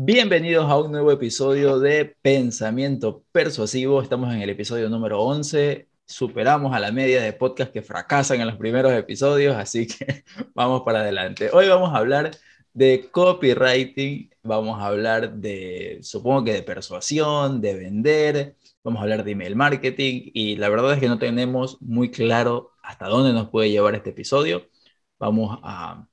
Bienvenidos a un nuevo episodio de Pensamiento Persuasivo. Estamos en el episodio número 11. Superamos a la media de podcast que fracasan en los primeros episodios, así que vamos para adelante. Hoy vamos a hablar de copywriting, vamos a hablar de, supongo que de persuasión, de vender, vamos a hablar de email marketing y la verdad es que no tenemos muy claro hasta dónde nos puede llevar este episodio. Vamos a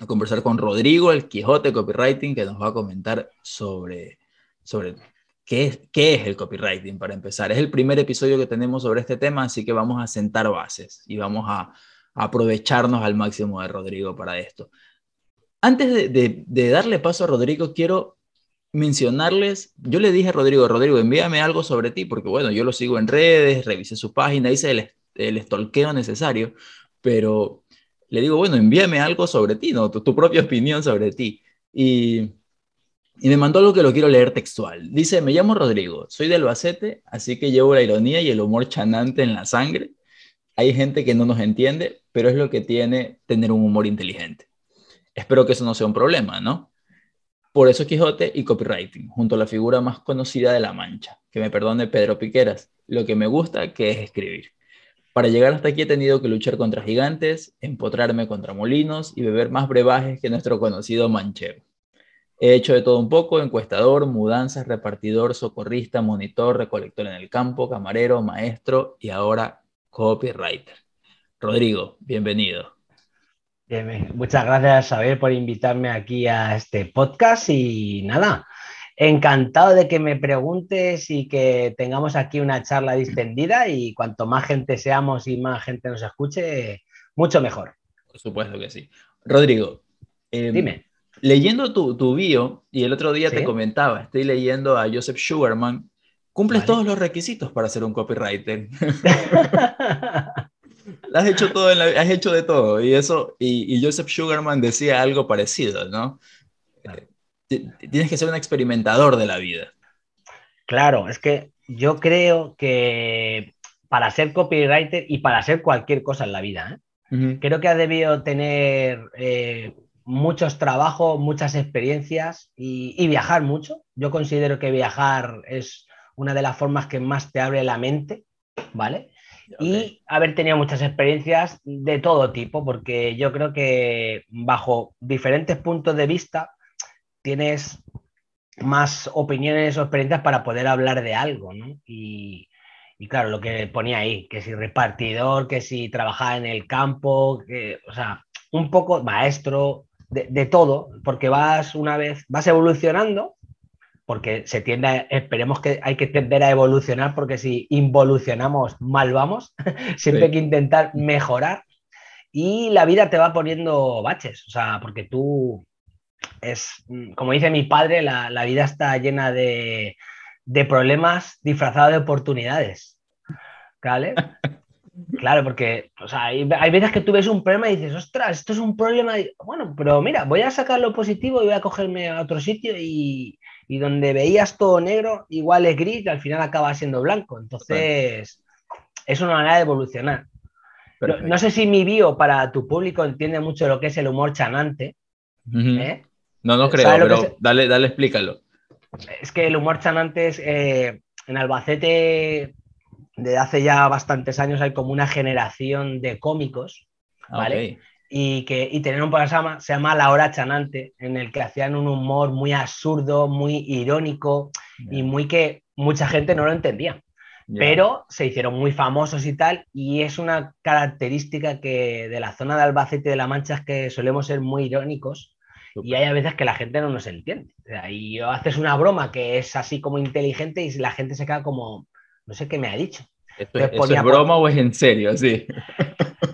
a conversar con Rodrigo, el Quijote Copywriting, que nos va a comentar sobre, sobre qué, es, qué es el copywriting para empezar. Es el primer episodio que tenemos sobre este tema, así que vamos a sentar bases y vamos a, aprovecharnos al máximo de Rodrigo para esto. Antes de, de, darle paso a Rodrigo, quiero mencionarles, yo le dije a Rodrigo, Rodrigo, envíame algo sobre ti, porque bueno, yo lo sigo en redes, revisé su página, hice el, el estolqueo necesario, pero le digo, bueno, envíame algo sobre ti, ¿no? Tu, propia opinión sobre ti. Y, y, me mandó algo que lo quiero leer textual. Dice, me llamo Rodrigo, soy del Albacete, así que llevo la ironía y el humor chanante en la sangre. Hay gente que no nos entiende, pero es lo que tiene tener un humor inteligente. Espero que eso no sea un problema, ¿no? Por eso Quijote y copywriting, junto a la figura más conocida de La Mancha, que me perdone Pedro Piqueras, lo que me gusta que es escribir. Para llegar hasta aquí he tenido que luchar contra gigantes, empotrarme contra molinos y beber más brebajes que nuestro conocido manchego. He hecho de todo un poco, encuestador, mudanzas, repartidor, socorrista, monitor, recolector en el campo, camarero, maestro y ahora copywriter. Rodrigo, bienvenido. muchas gracias, Sabel, por invitarme aquí a este podcast y nada, Encantado de que me preguntes y que tengamos aquí una charla distendida y cuanto más gente seamos y más gente nos escuche, mucho mejor. Por supuesto que sí. Rodrigo, em, dime. Leyendo tu, tu, bio, y el otro día te comentaba, estoy leyendo a Joseph Sugarman, cumples todos los requisitos para ser un copywriter. has hecho todo, has hecho de todo, y eso, y, y Joseph Sugarman decía algo parecido, ¿no? Tienes que ser un experimentador de la vida. Claro, es que yo creo que para ser copywriter y para hacer cualquier cosa en la vida, ¿eh? creo que ha debido tener eh, muchos trabajos, muchas experiencias y, viajar mucho. Yo considero que viajar es una de las formas que más te abre la mente, ¿vale? Y haber tenido muchas experiencias de todo tipo, porque yo creo que bajo diferentes puntos de vista tienes más opiniones o experiencias para poder hablar de algo, ¿no? Y, claro, lo que ponía ahí, que si repartidor, que si trabajaba en el campo, que, o sea, un poco maestro, de, todo, porque vas una vez, vas evolucionando, porque se tiende, a, esperemos que hay que tender a evolucionar, porque si involucionamos mal vamos, siempre hay que intentar mejorar. Y la vida te va poniendo baches, o sea, porque tú es, como dice mi padre, la, vida está llena de, problemas disfrazados de oportunidades. ¿Vale? Claro, porque hay, veces que tú ves un problema y dices, ostras, esto es un problema. Bueno, pero mira, voy a sacar lo positivo y voy a cogerme a otro sitio y, donde veías todo negro, igual es gris y al final acaba siendo blanco. Entonces, es una manera de evolucionar. No, sé si mi bio para tu público entiende mucho lo que es el humor chanante. ¿eh? No, no creo, pero dale, dale, explícalo. Es que el humor chanante es, eh, en Albacete, desde hace ya bastantes años, hay como una generación de cómicos, ¿vale? Y, que, y tener un programa se llama La Hora Chanante, en el que hacían un humor muy absurdo, muy irónico y muy que mucha gente no lo entendía. Pero se hicieron muy famosos y tal, y es una característica que de la zona de Albacete de La Mancha es que solemos ser muy irónicos y hay a veces que la gente no nos entiende. y haces una broma que es así como inteligente y la gente se queda como, no sé qué me ha dicho. ¿Esto, es broma o es en serio? Sí.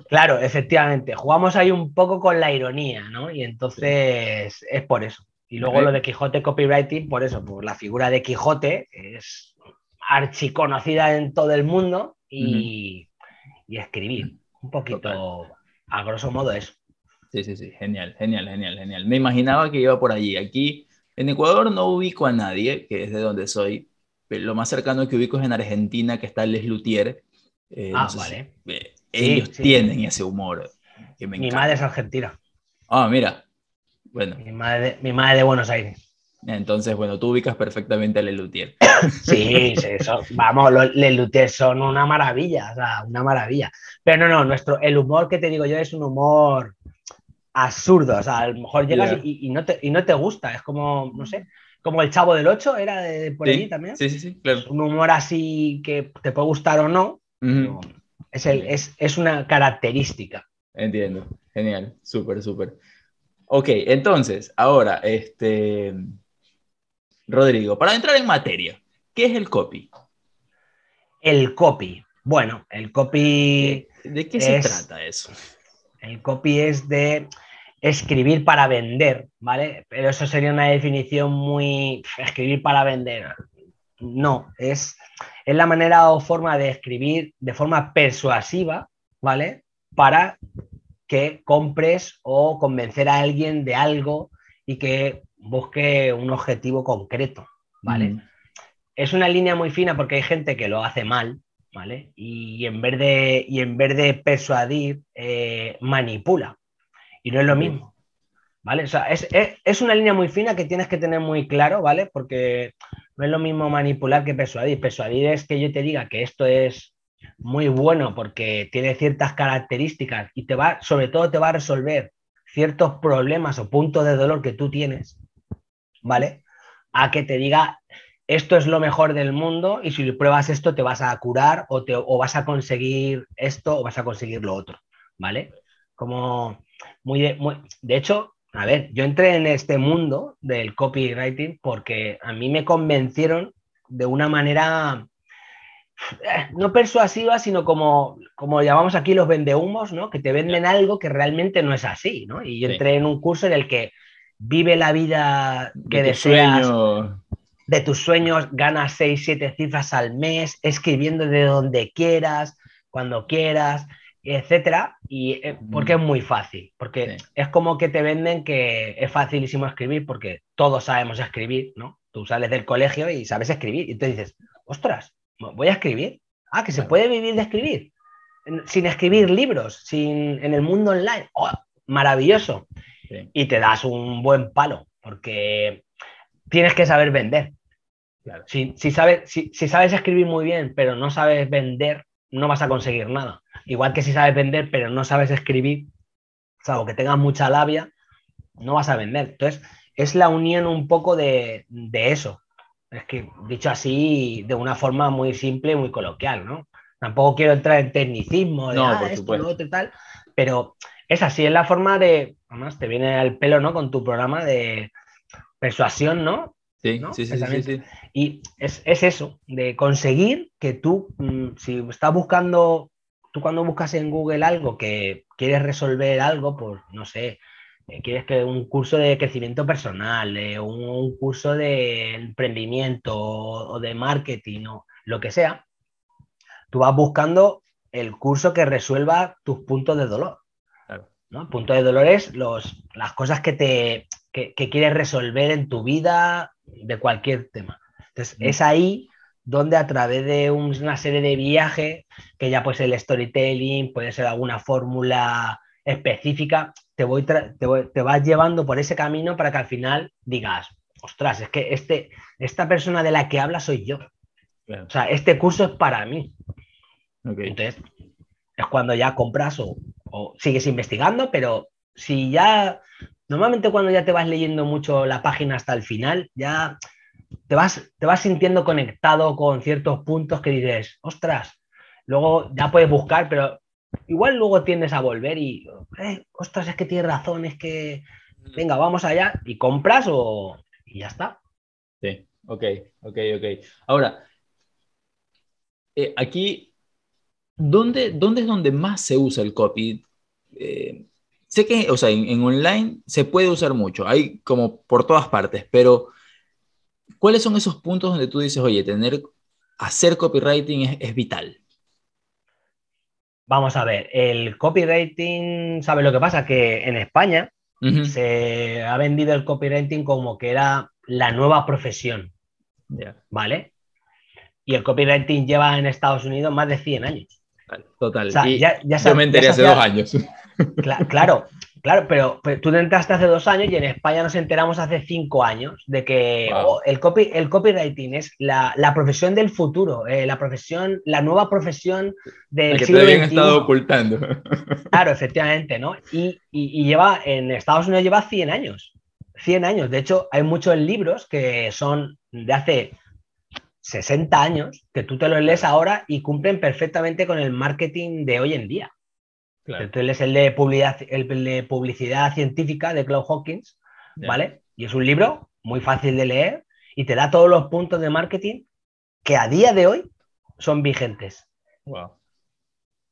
Claro, efectivamente. Jugamos ahí un poco con la ironía, ¿no? Y entonces es por eso. Y luego lo de Quijote Copywriting, por eso, por la figura de Quijote es archiconocida en todo el mundo y, y escribir. Un poquito, a grosso modo, eso. Sí, sí, sí, genial, genial, genial, genial. Me imaginaba que iba por allí. Aquí en Ecuador no ubico a nadie, que es de donde soy. Pero lo más cercano que ubico es en Argentina, que está Les Luthier. Eh, ah, vale. Eh, ellos tienen ese humor. mi madre es argentina. Ah, mira. Bueno. Mi madre, mi madre de Buenos Aires. Entonces, bueno, tú ubicas perfectamente a Lelutier. Sí, sí eso, vamos, los Lelutier son una maravilla, o sea, una maravilla. Pero no, no, nuestro, el humor que te digo yo es un humor absurdo, o sea, a lo mejor llegas y, no te, y no te gusta, es como, no sé, como el Chavo del 8, era de, por allí también. Sí, sí, sí, claro. Un humor así que te puede gustar o no, es, el, es, es una característica. Entiendo, genial, súper, súper. Ok, entonces, ahora, este, Rodrigo, para entrar en materia, ¿qué es el copy? El copy. Bueno, el copy. ¿De, qué se trata eso? El copy es de escribir para vender, ¿vale? Pero eso sería una definición muy. Escribir para vender. No, es, es la manera o forma de escribir de forma persuasiva, ¿vale? Para que compres o convencer a alguien de algo y que busque un objetivo concreto, ¿vale? Mm. Es una línea muy fina porque hay gente que lo hace mal, ¿vale? Y en vez de, y en vez de persuadir, eh, manipula. Y no es lo mismo, ¿vale? O sea, es, es, una línea muy fina que tienes que tener muy claro, ¿vale? Porque no es lo mismo manipular que persuadir. Persuadir es que yo te diga que esto es muy bueno porque tiene ciertas características y te va, sobre todo te va a resolver ciertos problemas o puntos de dolor que tú tienes, ¿vale? A que te diga, esto es lo mejor del mundo y si pruebas esto te vas a curar o, te, o vas a conseguir esto o vas a conseguir lo otro, ¿vale? Como muy de, muy de hecho, a ver, yo entré en este mundo del copywriting porque a mí me convencieron de una manera eh, no persuasiva, sino como, como llamamos aquí los vendehumos, ¿no? Que te venden algo que realmente no es así, ¿no? Y yo entré en un curso en el que vive la vida que deseas, de tus sueños, ganas 6, 7 cifras al mes, escribiendo de donde quieras, cuando quieras, etcétera, y eh, porque es muy fácil, porque es como que te venden que es facilísimo escribir porque todos sabemos escribir, ¿no? Tú sales del colegio y sabes escribir y te dices, ostras, voy a escribir. Ah, que se puede vivir de escribir. Sin escribir libros, sin, en el mundo online. Oh, maravilloso. Y te das un buen palo, porque tienes que saber vender. Si, sabes, si, sabes escribir muy bien, pero no sabes vender, no vas a conseguir nada. Igual que si sabes vender, pero no sabes escribir, salvo que tengas mucha labia, no vas a vender. Entonces, es la unión un poco de, de eso. Es que dicho así de una forma muy simple, muy coloquial, ¿no? Tampoco quiero entrar en tecnicismo de ah, esto, lo otro y tal, pero es así, es la forma de, además te viene al pelo, ¿no? Con tu programa de persuasión, ¿no? Sí, sí, sí, sí, Y es, eso, de conseguir que tú, mm, si estás buscando, tú cuando buscas en Google algo que quieres resolver algo, pues no sé, eh, quieres que un curso de crecimiento personal, un, curso de emprendimiento o, de marketing o lo que sea, tú vas buscando el curso que resuelva tus puntos de dolor. ¿no? Puntos de dolor es los, las cosas que, te, que, quieres resolver en tu vida de cualquier tema. Entonces, es ahí donde a través de una serie de viajes, que ya puede ser el storytelling, puede ser alguna fórmula específica, te, voy te, vas llevando por ese camino para que al final digas, ostras, es que este, esta persona de la que habla soy yo. O sea, este curso es para mí. Entonces, es cuando ya compras o, sigues investigando, pero si ya, normalmente cuando ya te vas leyendo mucho la página hasta el final, ya te vas, te vas sintiendo conectado con ciertos puntos que dices, ostras, luego ya puedes buscar, pero igual luego tiendes a volver y, eh, ostras, es que tienes razón, es que, venga, vamos allá y compras o y ya está. Sí, ok, ok, ok. Ahora, eh, aquí, ¿dónde, ¿dónde es donde más se usa el copy? Eh, sé que, o sea, en, online se puede usar mucho, hay como por todas partes, pero ¿cuáles son esos puntos donde tú dices, oye, tener, hacer copywriting es, es vital? Vamos a ver, el copywriting, ¿sabes lo que pasa? Que en España se ha vendido el copywriting como que era la nueva profesión, ¿vale? Y el copywriting lleva en Estados Unidos más de 100 años. Total. yo me enteré hace dos años. claro, Claro, pero, tú te entraste hace dos años y en España nos enteramos hace cinco años de que oh, el, copy, el copywriting es la, profesión del futuro, eh, la profesión, la nueva profesión del el que siglo habían estado ocultando. Claro, efectivamente, ¿no? Y, lleva, en Estados Unidos lleva 100 años. 100 años. De hecho, hay muchos libros que son de hace 60 años que tú te los lees ahora y cumplen perfectamente con el marketing de hoy en día. Entonces es el de, publicidad, el de publicidad científica de Claude Hawkins, ¿vale? Y es un libro muy fácil de leer y te da todos los puntos de marketing que a día de hoy son vigentes.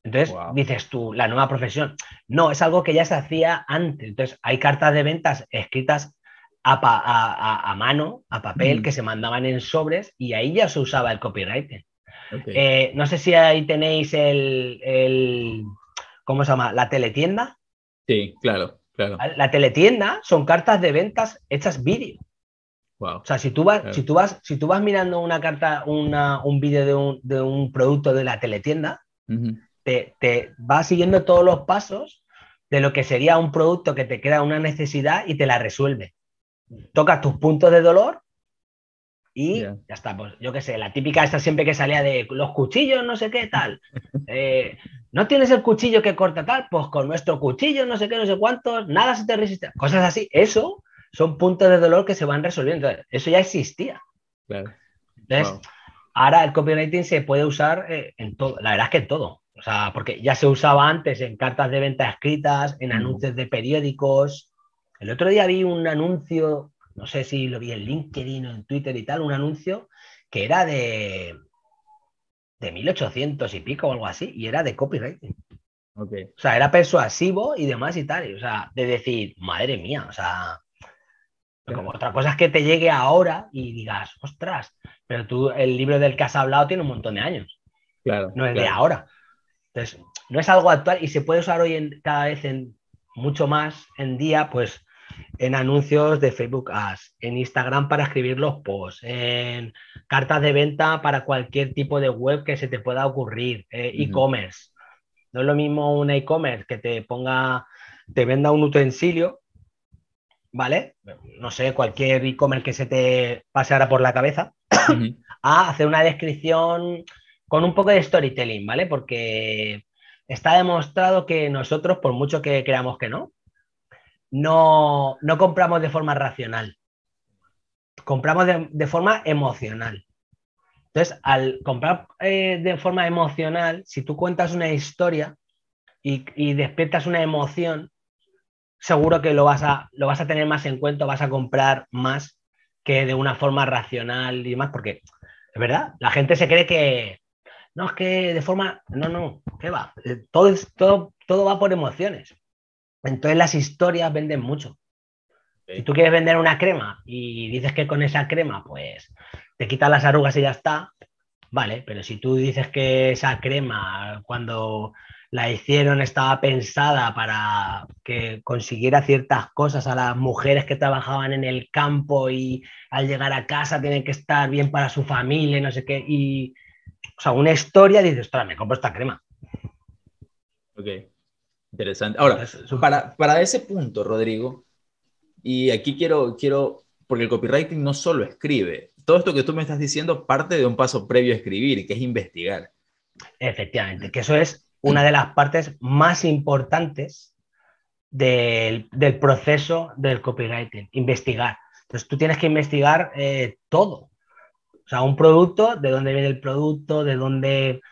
Entonces dices tú, la nueva profesión. No, es algo que ya se hacía antes. Entonces hay cartas de ventas escritas a, mano, a papel, mm. que se mandaban en sobres y ahí ya se usaba el copywriting. Eh, no sé si ahí tenéis el ¿cómo se llama? La teletienda. Sí, claro, claro. La teletienda son cartas de ventas hechas vídeo. O sea, si tú vas, si tú vas, si tú vas mirando una carta, un vídeo de un, producto de la teletienda, te, te vas siguiendo todos los pasos de lo que sería un producto que te crea una necesidad y te la resuelve. Tocas tus puntos de dolor y ya está, pues yo qué sé, la típica esta siempre que salía de los cuchillos, no sé qué, tal. Eh, no tienes el cuchillo que corta tal, pues con nuestro cuchillo, no sé qué, no sé cuántos, nada se te resiste. Cosas así. Eso son puntos de dolor que se van resolviendo. Eso ya existía. Entonces, ahora el copywriting se puede usar eh, en todo. La verdad es que en todo. O sea, porque ya se usaba antes en cartas de venta escritas, en anuncios de periódicos. El otro día vi un anuncio no sé si lo vi en LinkedIn o en Twitter y tal, un anuncio que era de, de 1800 y pico o algo así, y era de copywriting. O sea, era persuasivo y demás y tal. o sea, de decir, madre mía, o sea, como otra cosa es que te llegue ahora y digas, ostras, pero tú, el libro del que has hablado tiene un montón de años. Claro. No es de ahora. Entonces, no es algo actual y se puede usar hoy en, cada vez en mucho más en día, pues en anuncios de Facebook Ads, en Instagram para escribir los posts, en cartas de venta para cualquier tipo de web que se te pueda ocurrir, eh, e-commerce. No es lo mismo un e-commerce que te ponga, te venda un utensilio, ¿vale? No sé, cualquier e-commerce que se te pase ahora por la cabeza, a hacer una descripción con un poco de storytelling, ¿vale? Porque está demostrado que nosotros, por mucho que creamos que no, no, compramos de forma racional, compramos de, forma emocional. Entonces, al comprar eh, de forma emocional, si tú cuentas una historia y, despiertas una emoción, seguro que lo vas, a, lo vas a tener más en cuenta, vas a comprar más que de una forma racional y demás, porque es verdad, la gente se cree que, no, es que de forma, no, no, ¿qué va? Eh, todo, todo, todo va por emociones. Entonces las historias venden mucho. Si tú quieres vender una crema y dices que con esa crema, pues te quitan las arrugas y ya está, vale, pero si tú dices que esa crema, cuando la hicieron, estaba pensada para que consiguiera ciertas cosas a las mujeres que trabajaban en el campo y al llegar a casa tienen que estar bien para su familia no sé qué, y, o sea, una historia, dices, ostras, me compro esta crema. Ok. Interesante. Ahora, para, para ese punto, Rodrigo, y aquí quiero, quiero, porque el copywriting no solo escribe, todo esto que tú me estás diciendo parte de un paso previo a escribir, que es investigar. Efectivamente, que eso es una de las partes más importantes del, del proceso del copywriting, investigar. Entonces tú tienes que investigar eh, todo. O sea, un producto, de dónde viene el producto, de dónde,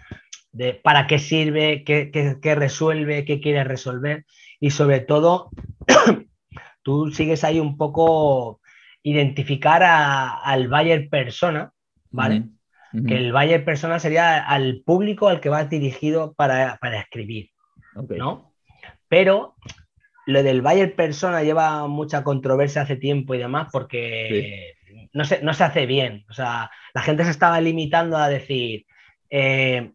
de para qué sirve, qué, resuelve, qué quiere resolver y sobre todo tú sigues ahí un poco identificar al buyer persona, ¿vale? Que el buyer persona sería al público al que va dirigido para, escribir, ¿no? Pero lo del buyer persona lleva mucha controversia hace tiempo y demás porque no, se, no se hace bien. O sea, la gente se estaba limitando a decir, eh,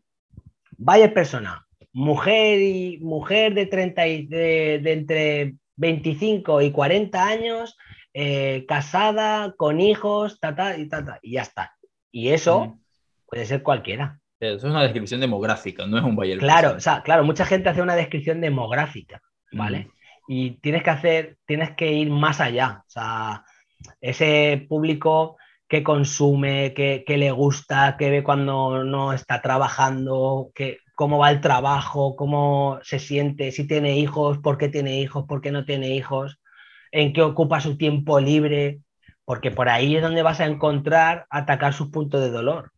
Vaya persona, mujer y mujer de, 30 de, entre 25 y 40 años, eh, casada, con hijos, ta, y ta, y ya está. Y eso puede ser cualquiera. Eso es una descripción demográfica, no es un buyer Claro, o sea, claro, mucha gente hace una descripción demográfica, ¿vale? y tienes que hacer, tienes que ir más allá. O sea, ese público que consume, que, le gusta, que ve cuando no está trabajando, que, cómo va el trabajo, cómo se siente, si tiene hijos, por qué tiene hijos, por qué no tiene hijos, en qué ocupa su tiempo libre, porque por ahí es donde vas a encontrar atacar sus puntos de dolor,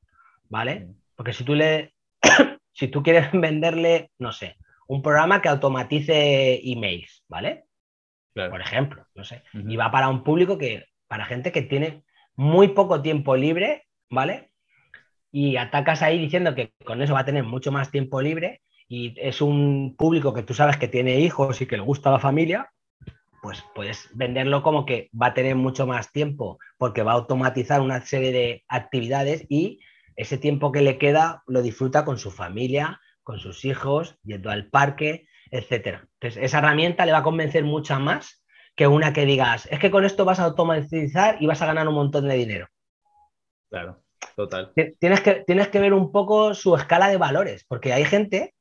¿vale? Porque si tú le, si tú quieres venderle, no sé, un programa que automatice emails, ¿vale? Por ejemplo, no sé, y va para un público que, para gente que tiene muy poco tiempo libre, ¿vale? Y atacas ahí diciendo que con eso va a tener mucho más tiempo libre y es un público que tú sabes que tiene hijos y que le gusta la familia, pues puedes venderlo como que va a tener mucho más tiempo porque va a automatizar una serie de actividades y ese tiempo que le queda lo disfruta con su familia, con sus hijos, yendo al parque, etc. Entonces, esa herramienta le va a convencer mucho más que una que digas, es que con esto vas a automatizar y vas a ganar un montón de dinero. Claro, total. Tienes que, tienes que ver un poco su escala de valores, porque hay gente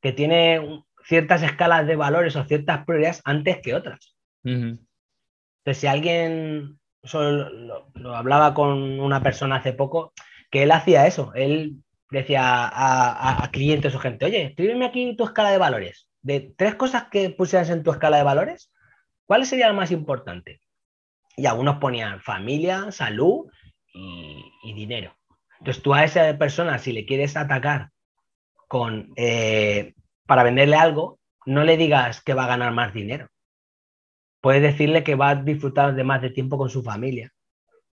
que tiene ciertas escalas de valores o ciertas prioridades antes que otras. Entonces, si alguien, lo, hablaba con una persona hace poco, que él hacía eso, él decía a, a clientes o gente, oye, escríbeme aquí tu escala de valores. De tres cosas que pusieras en tu escala de valores, ¿Cuál sería lo más importante? Y algunos ponían familia, salud y, dinero. Entonces tú a esa persona, si le quieres atacar con, eh, para venderle algo, no le digas que va a ganar más dinero. Puedes decirle que va a disfrutar de más de tiempo con su familia,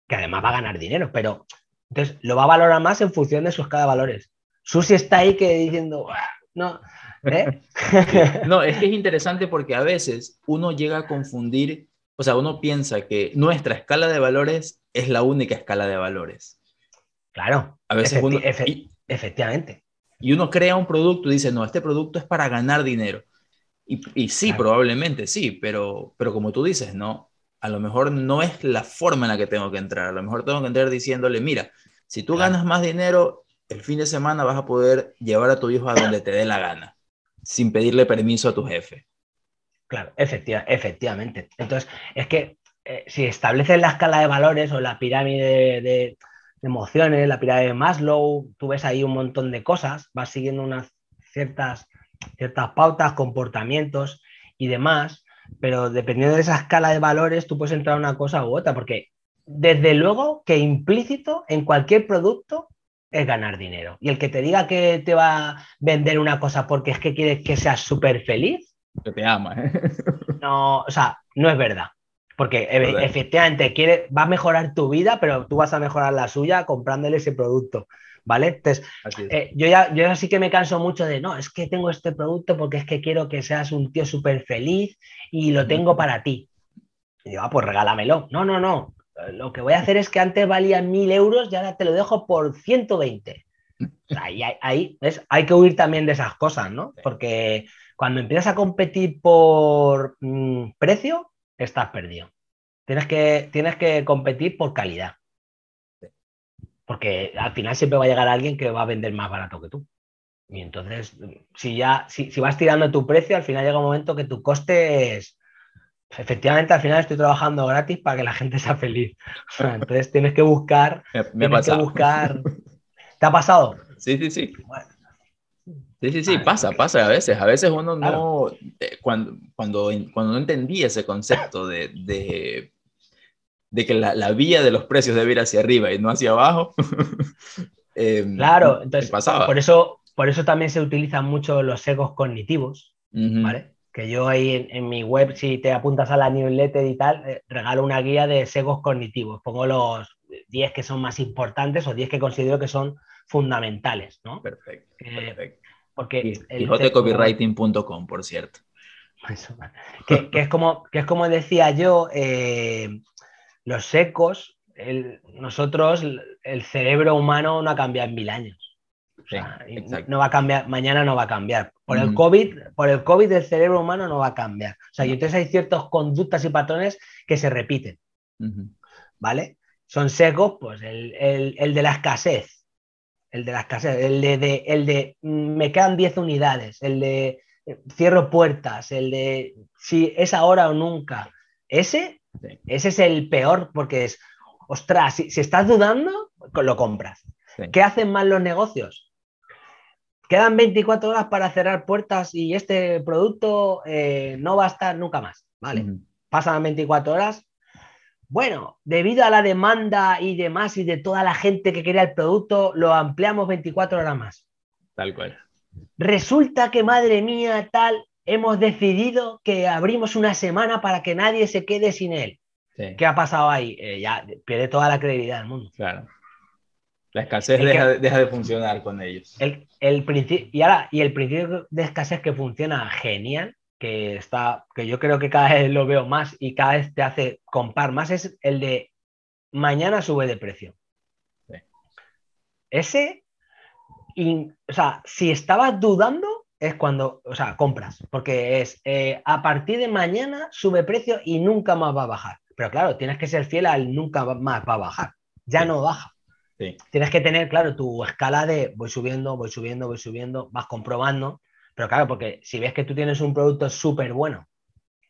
que además va a ganar dinero, pero entonces lo va a valorar más en función de sus cada valores. Susi está ahí que diciendo, no, ¿Eh? No, es que es interesante porque a veces uno llega a confundir, o sea, uno piensa que nuestra escala de valores es la única escala de valores. Claro. A veces uno... efectivamente. Y uno crea un producto y dice, no, este producto es para ganar dinero. Y, sí, probablemente sí, pero, pero como tú dices, no, a lo mejor no es la forma en la que tengo que entrar. A lo mejor tengo que entrar diciéndole, mira, si tú ganas más dinero, el fin de semana vas a poder llevar a tu hijo a donde te dé la gana sin pedirle permiso a tu jefe. Claro, efectivamente. Entonces, es que eh, si estableces la escala de valores o la pirámide de, emociones, la pirámide de Maslow, tú ves ahí un montón de cosas, vas siguiendo unas ciertas, ciertas pautas, comportamientos y demás, pero dependiendo de esa escala de valores, tú puedes entrar a una cosa u otra, porque desde luego que implícito en cualquier producto es ganar dinero. Y el que te diga que te va a vender una cosa porque es que quiere que seas súper feliz. Que te ama, ¿eh? No, o sea, no es verdad. Porque efectivamente quiere, va a mejorar tu vida, pero tú vas a mejorar la suya comprándole ese producto. ¿Vale? Entonces, eh, yo, ya, yo sí que me canso mucho de, no, es que tengo este producto porque es que quiero que seas un tío súper feliz y lo tengo para ti. Y yo, ah, pues regálamelo. No, no, no lo que voy a hacer es que antes valían mil euros y ahora te lo dejo por 120. Ahí, ahí hay que huir también de esas cosas, ¿no? Porque cuando empiezas a competir por mm, precio, estás perdido. Tienes que, tienes que competir por calidad. Porque al final siempre va a llegar alguien que va a vender más barato que tú. Y entonces, si ya, si, si vas tirando tu precio, al final llega un momento que tu coste es, efectivamente al final estoy trabajando gratis para que la gente sea feliz. Entonces tienes que buscar, me, tienes que buscar. ¿Te ha pasado? Sí, sí, sí. Sí, sí, sí, pasa, pasa a veces. A veces uno no, eh, cuando, cuando, cuando no entendía ese concepto de, de, de que la, la, vía de los precios debe ir hacia arriba y no hacia abajo. Em, claro, entonces, pasaba. Por, eso, por eso también se utilizan mucho los egos cognitivos, ¿vale? Que yo ahí en, mi web, si te apuntas a la newsletter y tal, eh, regalo una guía de segos cognitivos. Pongo los 10 que son más importantes o 10 que considero que son fundamentales, ¿no? Perfecto. perfecto. Porque Quijotecopywriting.com, por cierto. que, es como, que es como decía yo, eh, los secos, nosotros, el cerebro humano no ha cambiado en mil años no va a cambiar, mañana no va a cambiar. Por el COVID, por el COVID el cerebro humano no va a cambiar. O sea, y entonces hay ciertas conductas y patrones que se repiten. ¿Vale? Son secos, pues el, de la escasez. El de la escasez, el de, el de mm, me quedan 10 unidades, el de cierro puertas, el de si es ahora o nunca, ese, ese es el peor porque es, ostras, si, estás dudando, lo compras. ¿Qué hacen mal los negocios? Quedan 24 horas para cerrar puertas y este producto eh, no va a estar nunca más. Vale, pasan 24 horas. Bueno, debido a la demanda y demás y de toda la gente que quería el producto, lo ampliamos 24 horas más. Tal cual. Resulta que, madre mía, tal, hemos decidido que abrimos una semana para que nadie se quede sin él. ¿Qué ha pasado ahí? Eh, ya pierde toda la credibilidad del mundo. Claro. La escasez deja, de funcionar con ellos. El, el y, ahora, y el principio de escasez que funciona genial, que está, que yo creo que cada vez lo veo más y cada vez te hace comprar más, es el de mañana sube de precio. Ese, o sea, si estabas dudando, es cuando, o sea, compras, porque es eh, a partir de mañana sube precio y nunca más va a bajar. Pero claro, tienes que ser fiel al nunca más va a bajar. Ya no baja. Tienes que tener, claro, tu escala de voy subiendo, voy subiendo, voy subiendo, vas comprobando. Pero claro, porque si ves que tú tienes un producto súper bueno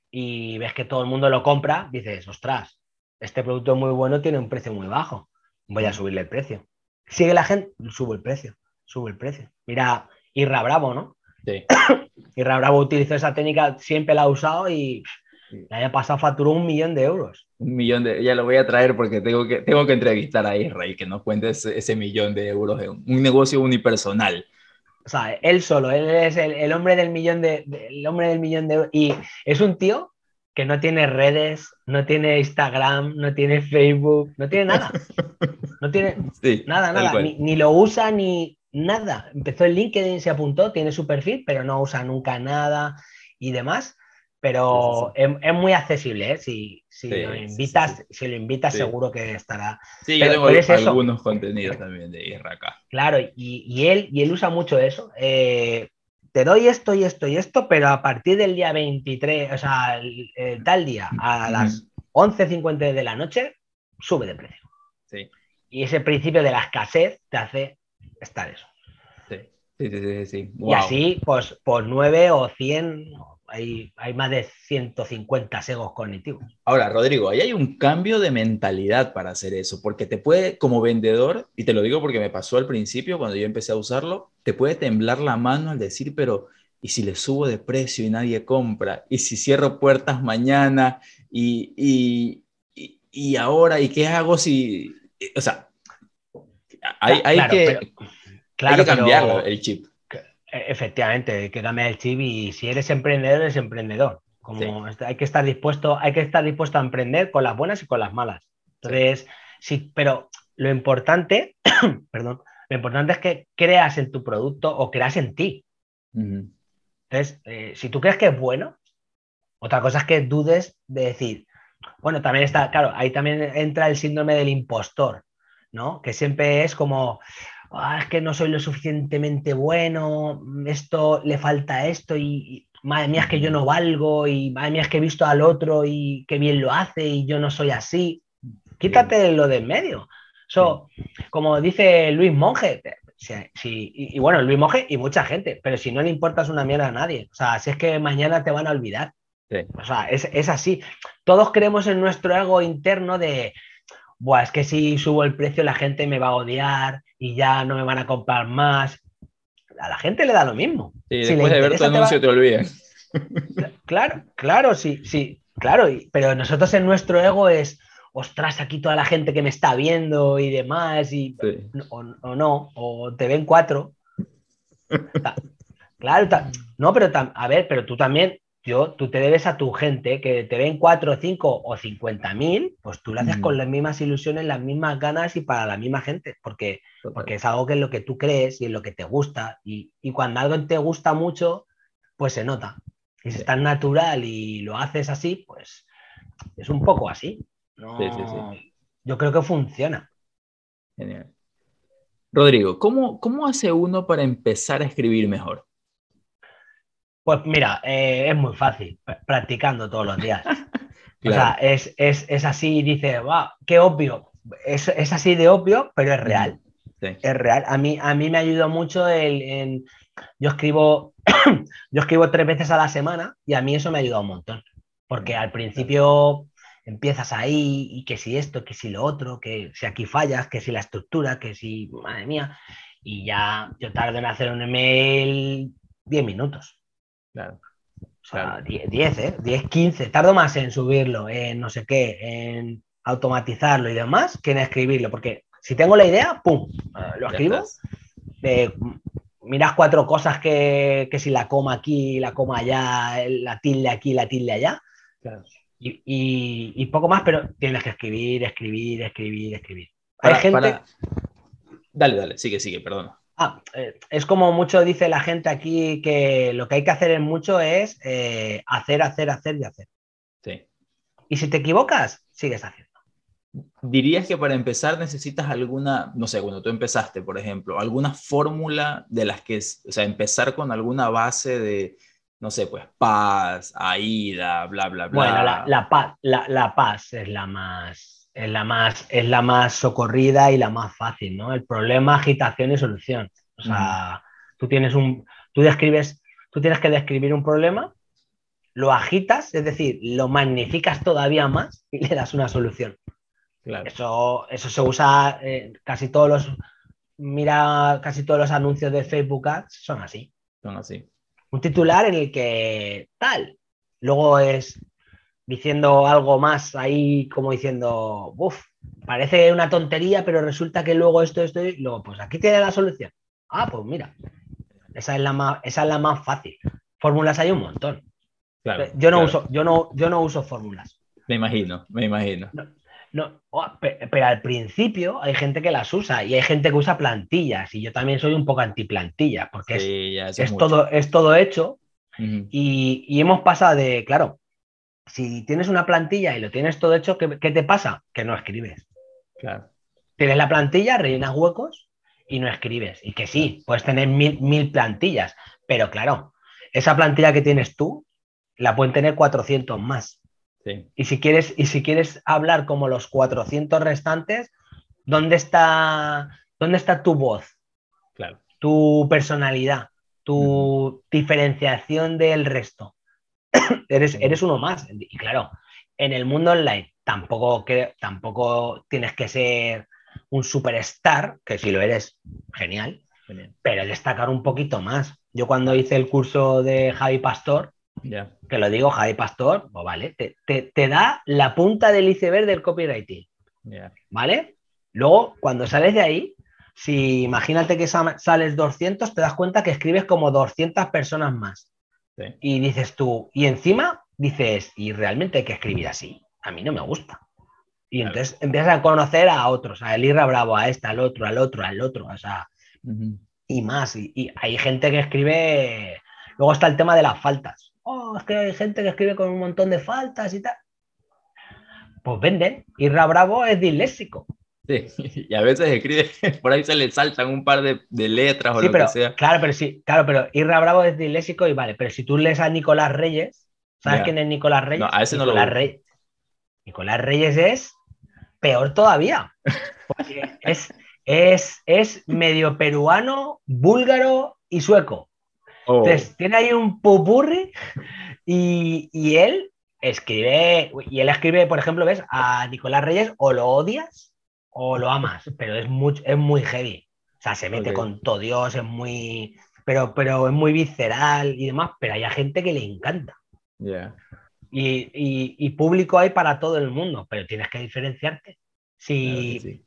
y ves que todo el mundo lo compra, dices, ostras, este producto es muy bueno, tiene un precio muy bajo, voy a subirle el precio. Sigue la gente, subo el precio, subo el precio. Mira, Irra Bravo, ¿no? Sí. Irra Bravo utilizó esa técnica, siempre la ha usado y el año pasado facturó un millón de euros. Un millón de, ya lo voy a traer porque tengo que, tengo que entrevistar a Israel que nos cuente ese, millón de euros de un, negocio unipersonal. O sea, él solo, él es el, hombre del millón de, el hombre del millón de euros. Y es un tío que no tiene redes, no tiene Instagram, no tiene Facebook, no tiene nada. No tiene nada, nada. Ni, ni, lo usa ni nada. Empezó en LinkedIn, se apuntó, tiene su perfil, pero no usa nunca nada y demás pero es, muy accesible, ¿eh? Si, lo invitas, si lo invitas seguro que estará. Sí, yo tengo algunos contenidos también de Irra acá. Claro, y, él, y él usa mucho eso. Eh, te doy esto y esto y esto, pero a partir del día 23, o sea, el, tal día, a las 11.50 de la noche, sube de precio. Sí. Y ese principio de la escasez te hace estar eso. Sí, sí, sí, sí. Y así, pues, por 9 o 100 hay, más de 150 segos cognitivos. Ahora, Rodrigo, ahí hay un cambio de mentalidad para hacer eso, porque te puede, como vendedor, y te lo digo porque me pasó al principio cuando yo empecé a usarlo, te puede temblar la mano al decir, pero ¿y si le subo de precio y nadie compra? ¿Y si cierro puertas mañana? ¿Y, y, ahora? ¿Y qué hago si...? O sea, hay, que, cambiar el chip. E, efectivamente, que cambiar el chip y si eres emprendedor, eres emprendedor. Como hay que estar dispuesto, hay que estar dispuesto a emprender con las buenas y con las malas. Entonces, sí, pero lo importante, perdón, lo importante es que creas en tu producto o creas en ti. Entonces, eh, si tú crees que es bueno, otra cosa es que dudes de decir, bueno, también está, claro, ahí también entra el síndrome del impostor, ¿no? Que siempre es como, Ah, es que no soy lo suficientemente bueno, esto le falta esto y, madre mía es que yo no valgo y madre mía es que he visto al otro y qué bien lo hace y yo no soy así. Quítate lo de en medio. So, como dice Luis Monge, y, bueno, Luis Monge y mucha gente, pero si no le importas una mierda a nadie, o sea, si es que mañana te van a olvidar. O sea, es, es así. Todos creemos en nuestro ego interno de, Buah, es que si subo el precio la gente me va a odiar y ya no me van a comprar más. A la gente le da lo mismo. Sí, después de ver tu anuncio te, olvidan. Claro, claro, sí, sí, claro. Pero nosotros en nuestro ego es, ostras, aquí toda la gente que me está viendo y demás, y, o, no, o te ven cuatro. claro, no, pero a ver, pero tú también, yo, tú te debes a tu gente que te ven 4, 5 o 50 mil, pues tú lo haces con las mismas ilusiones, las mismas ganas y para la misma gente, porque, porque es algo que es lo que tú crees y es lo que te gusta. Y, cuando algo te gusta mucho, pues se nota. Y si es tan natural y lo haces así, pues es un poco así. Yo creo que funciona. Genial. Rodrigo, ¿cómo, ¿cómo hace uno para empezar a escribir mejor? Pues mira, eh, es muy fácil, practicando todos los días. O sea, es, es, así, dice, va, qué obvio. Es, así de obvio, pero es real. Es real. A mí, a mí me ayudó mucho el, en, yo escribo yo escribo tres veces a la semana y a mí eso me ha ayudado un montón, porque al principio empiezas ahí y que si esto, que si lo otro, que si aquí fallas, que si la estructura, que si, madre mía, y ya yo tardo en hacer un email 10 minutos. Claro. O sea, 10, ¿eh? 10, 15. Tardo más en subirlo, en no sé qué, en automatizarlo y demás, que en escribirlo, porque si tengo la idea, ¡pum! Eh, lo escribo. Eh, miras cuatro cosas que, que, si la coma aquí, la coma allá, la tilde aquí, la tilde allá. Claro. Y, y, poco más, pero tienes que escribir, escribir, escribir, escribir. Hay gente. Dale, dale, sigue, sigue, perdona. Ah, eh, es como mucho dice la gente aquí que lo que hay que hacer en mucho es eh, hacer, hacer, hacer y hacer. Sí. Y si te equivocas, sigues haciendo. ¿Dirías que para empezar necesitas alguna, no sé, cuando tú empezaste, por ejemplo, alguna fórmula de las que, o sea, empezar con alguna base de, no sé, pues paz, aida, bla, bla, bla? Bueno, la, la, paz, la, la paz es la más, es la más, es la más socorrida y la más fácil, ¿no? El problema, agitación y solución. O sea, tú tienes un, tú describes, tú tienes que describir un problema, lo agitas, es decir, lo magnificas todavía más y le das una solución. Claro. Eso, eso se usa eh, casi todos los, mira, casi todos los anuncios de Facebook Ads son así. Son así. Un titular en el que tal, luego es diciendo algo más ahí, como diciendo, uff, parece una tontería, pero resulta que luego esto, esto, y luego, pues aquí tiene la solución. Ah, pues mira, esa es la más, esa es la más fácil. Fórmulas hay un montón. yo, no uso, yo, no, yo no uso fórmulas. Me imagino, me imagino. No, oh, pero, al principio hay gente que las usa y hay gente que usa plantillas y yo también soy un poco anti plantilla porque es, todo, es todo hecho y, y, hemos pasado de, claro, si tienes una plantilla y lo tienes todo hecho, ¿qué, te pasa? Que no escribes. Claro. Tienes la plantilla, rellenas huecos y no escribes. Y que sí, puedes tener mil, plantillas, pero claro, esa plantilla que tienes tú la pueden tener 400 más. Y, si quieres, y si quieres hablar como los 400 restantes, ¿dónde está, dónde está tu voz? Claro. Tu personalidad, tu diferenciación del resto. Eres, eres uno más. Y claro, en el mundo online tampoco, que, tampoco tienes que ser un superstar, que si lo eres, genial, pero destacar un poquito más. Yo cuando hice el curso de Javi Pastor, que lo digo, Javi Pastor, pues vale, te, da la punta del iceberg del copywriting. ¿Vale? Luego, cuando sales de ahí, si imagínate que sales 200, te das cuenta que escribes como 200 personas más. Y dices tú, y encima dices, y realmente hay que escribir así. A mí no me gusta. Y entonces empiezas a conocer a otros, a Elira Bravo, a esta, al otro, al otro, al otro, o sea, y más. Y, hay gente que escribe. Luego está el tema de las faltas. Oh, es que hay gente que escribe con un montón de faltas y tal. Pues venden. Irra Bravo es disléxico. Sí, y a veces escribe, por ahí se le saltan un par de, letras o lo que sea. Claro, pero sí, claro, pero Irra Bravo es disléxico y vale, pero si tú lees a Nicolás Reyes, ¿sabes quién es Nicolás Reyes? No, a ese no lo Reyes. Nicolás Reyes es peor todavía. Porque es, es, es medio peruano, búlgaro y sueco. Oh. Entonces, tiene ahí un pupurri y, y él escribe, y él escribe, por ejemplo, ¿ves? A Nicolás Reyes o lo odias o lo amas, pero es muy, es muy heavy. O sea, se mete con todo Dios, es muy. Pero, pero es muy visceral y demás, pero hay gente que le encanta. Y, público hay para todo el mundo, pero tienes que diferenciarte. Si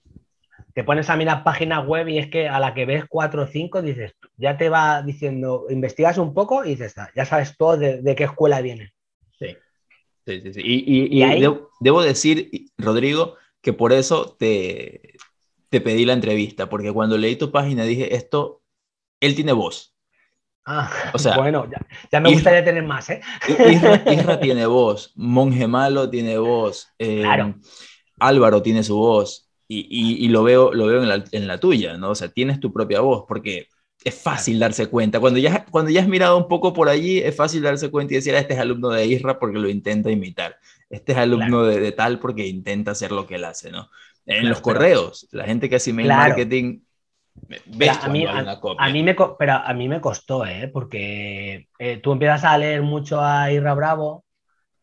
te pones a mirar páginas web y es que a la que ves cuatro o cinco, dices, ya te va diciendo, investigas un poco y dices, ya sabes todo de, qué escuela viene. Sí, sí, sí. Y, debo decir, Rodrigo, que por eso te, te pedí la entrevista, porque cuando leí tu página dije, esto, él tiene voz. Ah, o sea, bueno, ya, me gustaría tener más, ¿eh? Isra, tiene voz, Monje Malo tiene voz, eh, Álvaro tiene su voz, y, y, lo veo, lo veo en la, en la, tuya, ¿no? O sea, tienes tu propia voz, porque es fácil darse cuenta. Cuando ya, cuando ya has mirado un poco por allí, es fácil darse cuenta y decir, ah, este es alumno de Isra porque lo intenta imitar este es alumno de, tal porque intenta hacer lo que él hace, ¿no? En los correos, la gente que hace email marketing a, mí, a, mí me, pero a mí me costó, ¿eh? porque eh, tú empiezas a leer mucho a Irra Bravo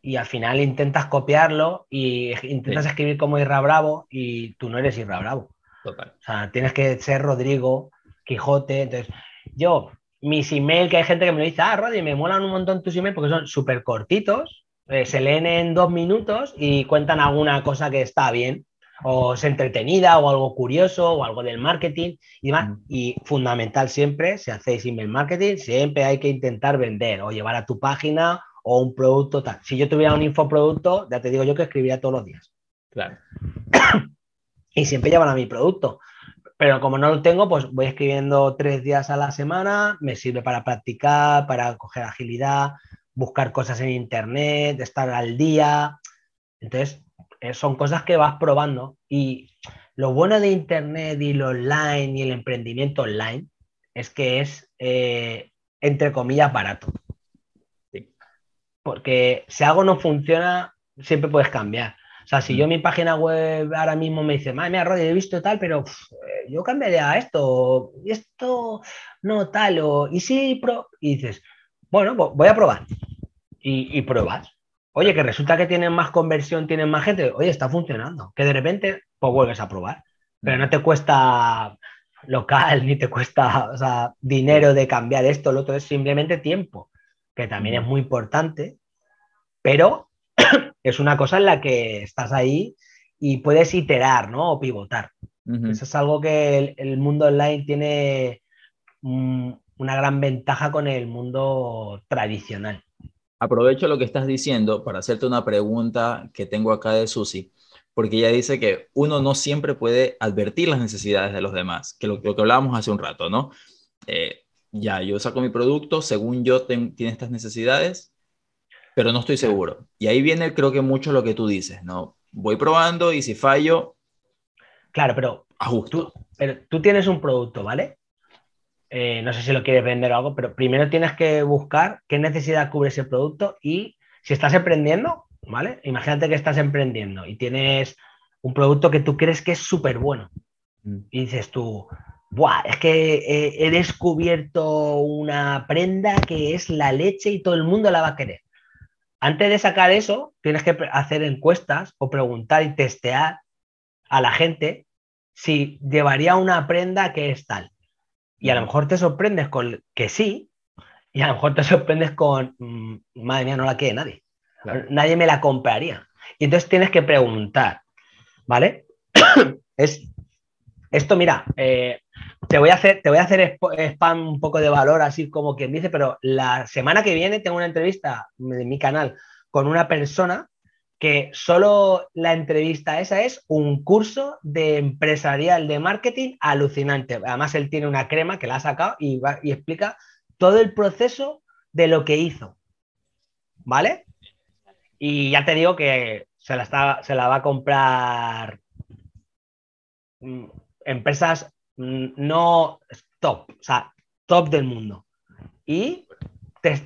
y al final intentas copiarlo y intentas escribir como Irra Bravo y tú no eres Irra Bravo. Total. O sea, tienes que ser Rodrigo, Quijote. Entonces, yo, mis emails, que hay gente que me dice, ah, Rodri, me molan un montón tus emails porque son súper cortitos, eh, se leen en dos minutos y cuentan alguna cosa que está bien o es entretenida o algo curioso o algo del marketing y demás. Mm. Y fundamental siempre, si hacéis email marketing, siempre hay que intentar vender o llevar a tu página o un producto tal. Si yo tuviera un infoproducto, ya te digo yo que escribiría todos los días. Claro. y siempre llevan a mi producto. Pero como no lo tengo, pues voy escribiendo tres días a la semana, me sirve para practicar, para coger agilidad, buscar cosas en internet, estar al día. Entonces, eh, son cosas que vas probando y lo bueno de Internet y lo online y el emprendimiento online es que es, eh, entre comillas, barato. Porque si algo no funciona, siempre puedes cambiar. O sea, si yo mm. mi página web ahora mismo me dice, madre mía, Rodri, he visto tal, pero eh, yo cambiaría a esto, y esto no tal, o y sí, pro, y dices, bueno, pues voy a probar. Y, y pruebas. Oye, que resulta que tienen más conversión, tienen más gente. Oye, está funcionando. Que de repente, pues vuelves a probar. Pero no te cuesta local, ni te cuesta dinero de cambiar esto, lo otro, es simplemente tiempo, que también es muy importante, pero es una cosa en la que estás ahí y puedes iterar, ¿no? O pivotar. Eso es algo que el, mundo online tiene mm, una gran ventaja con el mundo tradicional aprovecho lo que estás diciendo para hacerte una pregunta que tengo acá de Susi, porque ella dice que uno no siempre puede advertir las necesidades de los demás, que lo, que hablábamos hace un rato, ¿no? Eh, ya, yo saco mi producto, según yo tiene estas necesidades, pero no estoy seguro. Y ahí viene, creo que mucho lo que tú dices, ¿no? Voy probando y si fallo... Claro, pero, Tú, pero tú tienes un producto, ¿vale? Eh, no sé si lo quieres vender o algo, pero primero tienes que buscar qué necesidad cubre ese producto y si estás emprendiendo, ¿vale? Imagínate que estás emprendiendo y tienes un producto que tú crees que es súper bueno. Mm. Y dices tú, Buah, es que he descubierto una prenda que es la leche y todo el mundo la va a querer. Antes de sacar eso, tienes que hacer encuestas o preguntar y testear a la gente si llevaría una prenda que es tal. Y a lo mejor te sorprendes con que sí, y a lo mejor te sorprendes con, mm, madre mía, no la quiere nadie. Nadie me la compraría. Y entonces tienes que preguntar, ¿vale? es, esto, mira, eh, te, voy a hacer, te voy a hacer spam un poco de valor, así como quien dice, pero la semana que viene tengo una entrevista de mi canal con una persona que solo la entrevista esa es un curso de empresarial de marketing alucinante. Además, él tiene una crema que la ha sacado y, y explica todo el proceso de lo que hizo. ¿Vale? Y ya te digo que se la, está, se la va a comprar mm, empresas mm, no top, o sea, top del mundo. Y,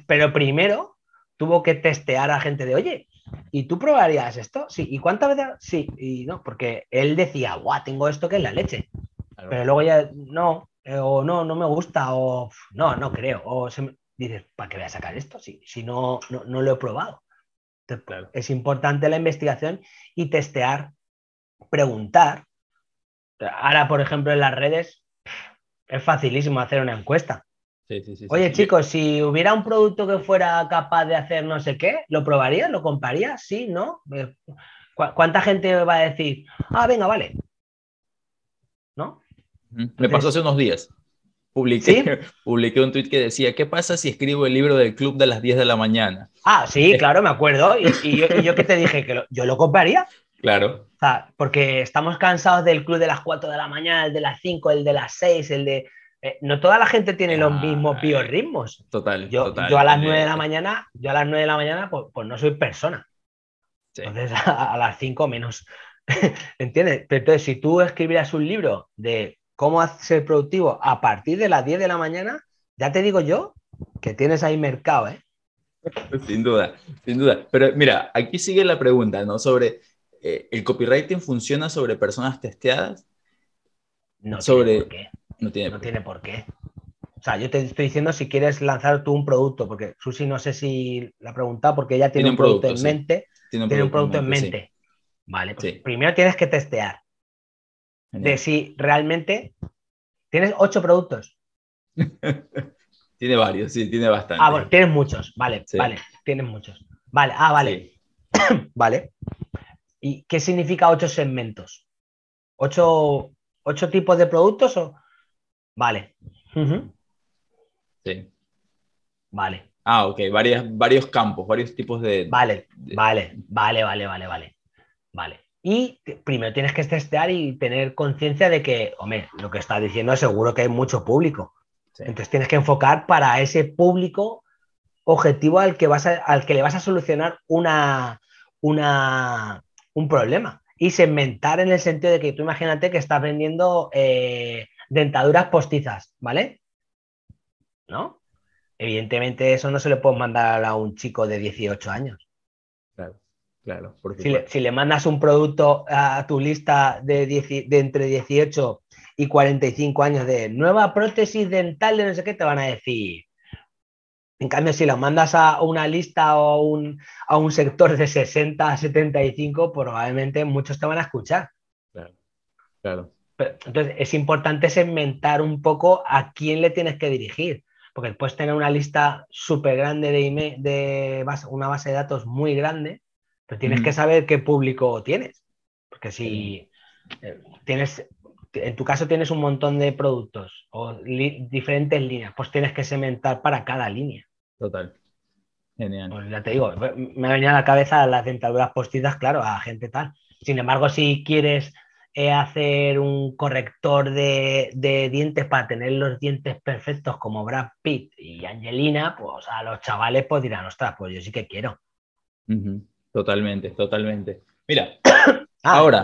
pero primero tuvo que testear a gente de, oye, ¿Y tú probarías esto? Sí. ¿Y cuántas veces? Sí. Y no, porque él decía, guau, tengo esto que es la leche. Pero luego ya, no, eh, o no, no me gusta, o no, no creo. O se dices, ¿para qué voy a sacar esto? Si, si no, no, lo he probado. Es importante la investigación y testear, preguntar. Ahora, por ejemplo, en las redes es facilísimo hacer una encuesta. Oye, chicos, si hubiera un producto que fuera capaz de hacer no sé qué, ¿lo probarías? ¿Lo comprarías? Sí, ¿no? Eh, ¿Cuánta gente va a decir, ah, venga, vale? ¿No? Me pasó hace unos días. Publiqué, publiqué un tweet que decía, ¿qué pasa si escribo el libro del club de las 10 de la mañana? Ah, sí, claro, me acuerdo. ¿Y, yo, qué te dije? ¿Que yo lo compraría? Claro. O sea, porque estamos cansados del club de las 4 de la mañana, el de las 5, el de las 6, el de eh, no toda la gente tiene los mismos biorritmos. Total yo, total, yo a las 9 de la mañana, yo a las 9 de la mañana, pues, pues no soy persona. Entonces, a, las 5 menos. ¿Entiendes? Pero entonces, si tú escribieras un libro de cómo ser productivo a partir de las 10 de la mañana, ya te digo yo que tienes ahí mercado, ¿eh? Sin duda, sin duda. Pero mira, aquí sigue la pregunta, ¿no? Sobre eh, el copywriting funciona sobre personas testeadas. No sobre. No tiene, no tiene por qué. O sea, yo te estoy diciendo si quieres lanzar tú un producto, porque Susi no sé si la ha preguntado porque ella tiene, un producto, en mente. Tiene un, producto, en mente. Vale, pues primero tienes que testear de si realmente tienes ocho productos. tiene varios, sí, tiene bastante. Ah, bueno, tienes muchos, vale, vale, tienes muchos. Vale, ah, vale. vale. ¿Y qué significa ocho segmentos? ¿Ocho, ocho tipos de productos o...? Vale. Sí. Vale. Ah, ok, varios campos, varios tipos de... Vale, vale, vale, vale, vale, vale. Vale. Y primero tienes que testear y tener conciencia de que, hombre, lo que estás diciendo es seguro que hay mucho público. Entonces tienes que enfocar para ese público objetivo al que, vas al que le vas a solucionar una, una, un problema. Y segmentar en el sentido de que tú imagínate que estás vendiendo eh, dentaduras postizas, ¿vale? ¿No? Evidentemente eso no se le puede mandar a un chico de 18 años. Claro, claro. Si le, mandas un producto a tu lista de, de, entre 18 y 45 años de nueva prótesis dental de no sé qué, te van a decir. En cambio, si lo mandas a una lista o un, a un sector de 60 a 75, probablemente muchos te van a escuchar. Claro, claro. Entonces, es importante segmentar un poco a quién le tienes que dirigir porque puedes tener una lista súper grande de email, de una base de datos muy grande, pero tienes que saber qué público tienes. Porque si eh, tienes, en tu caso tienes un montón de productos o diferentes líneas, pues tienes que segmentar para cada línea. Total. Genial. Pues ya te digo, me ha venido a la cabeza las dentaduras postizas, claro, a gente tal. Sin embargo, si quieres eh, hacer un corrector de, dientes para tener los dientes perfectos como Brad Pitt y Angelina, pues a los chavales pues dirán, ostras, pues yo sí que quiero. Totalmente, totalmente. Mira, ah, ahora,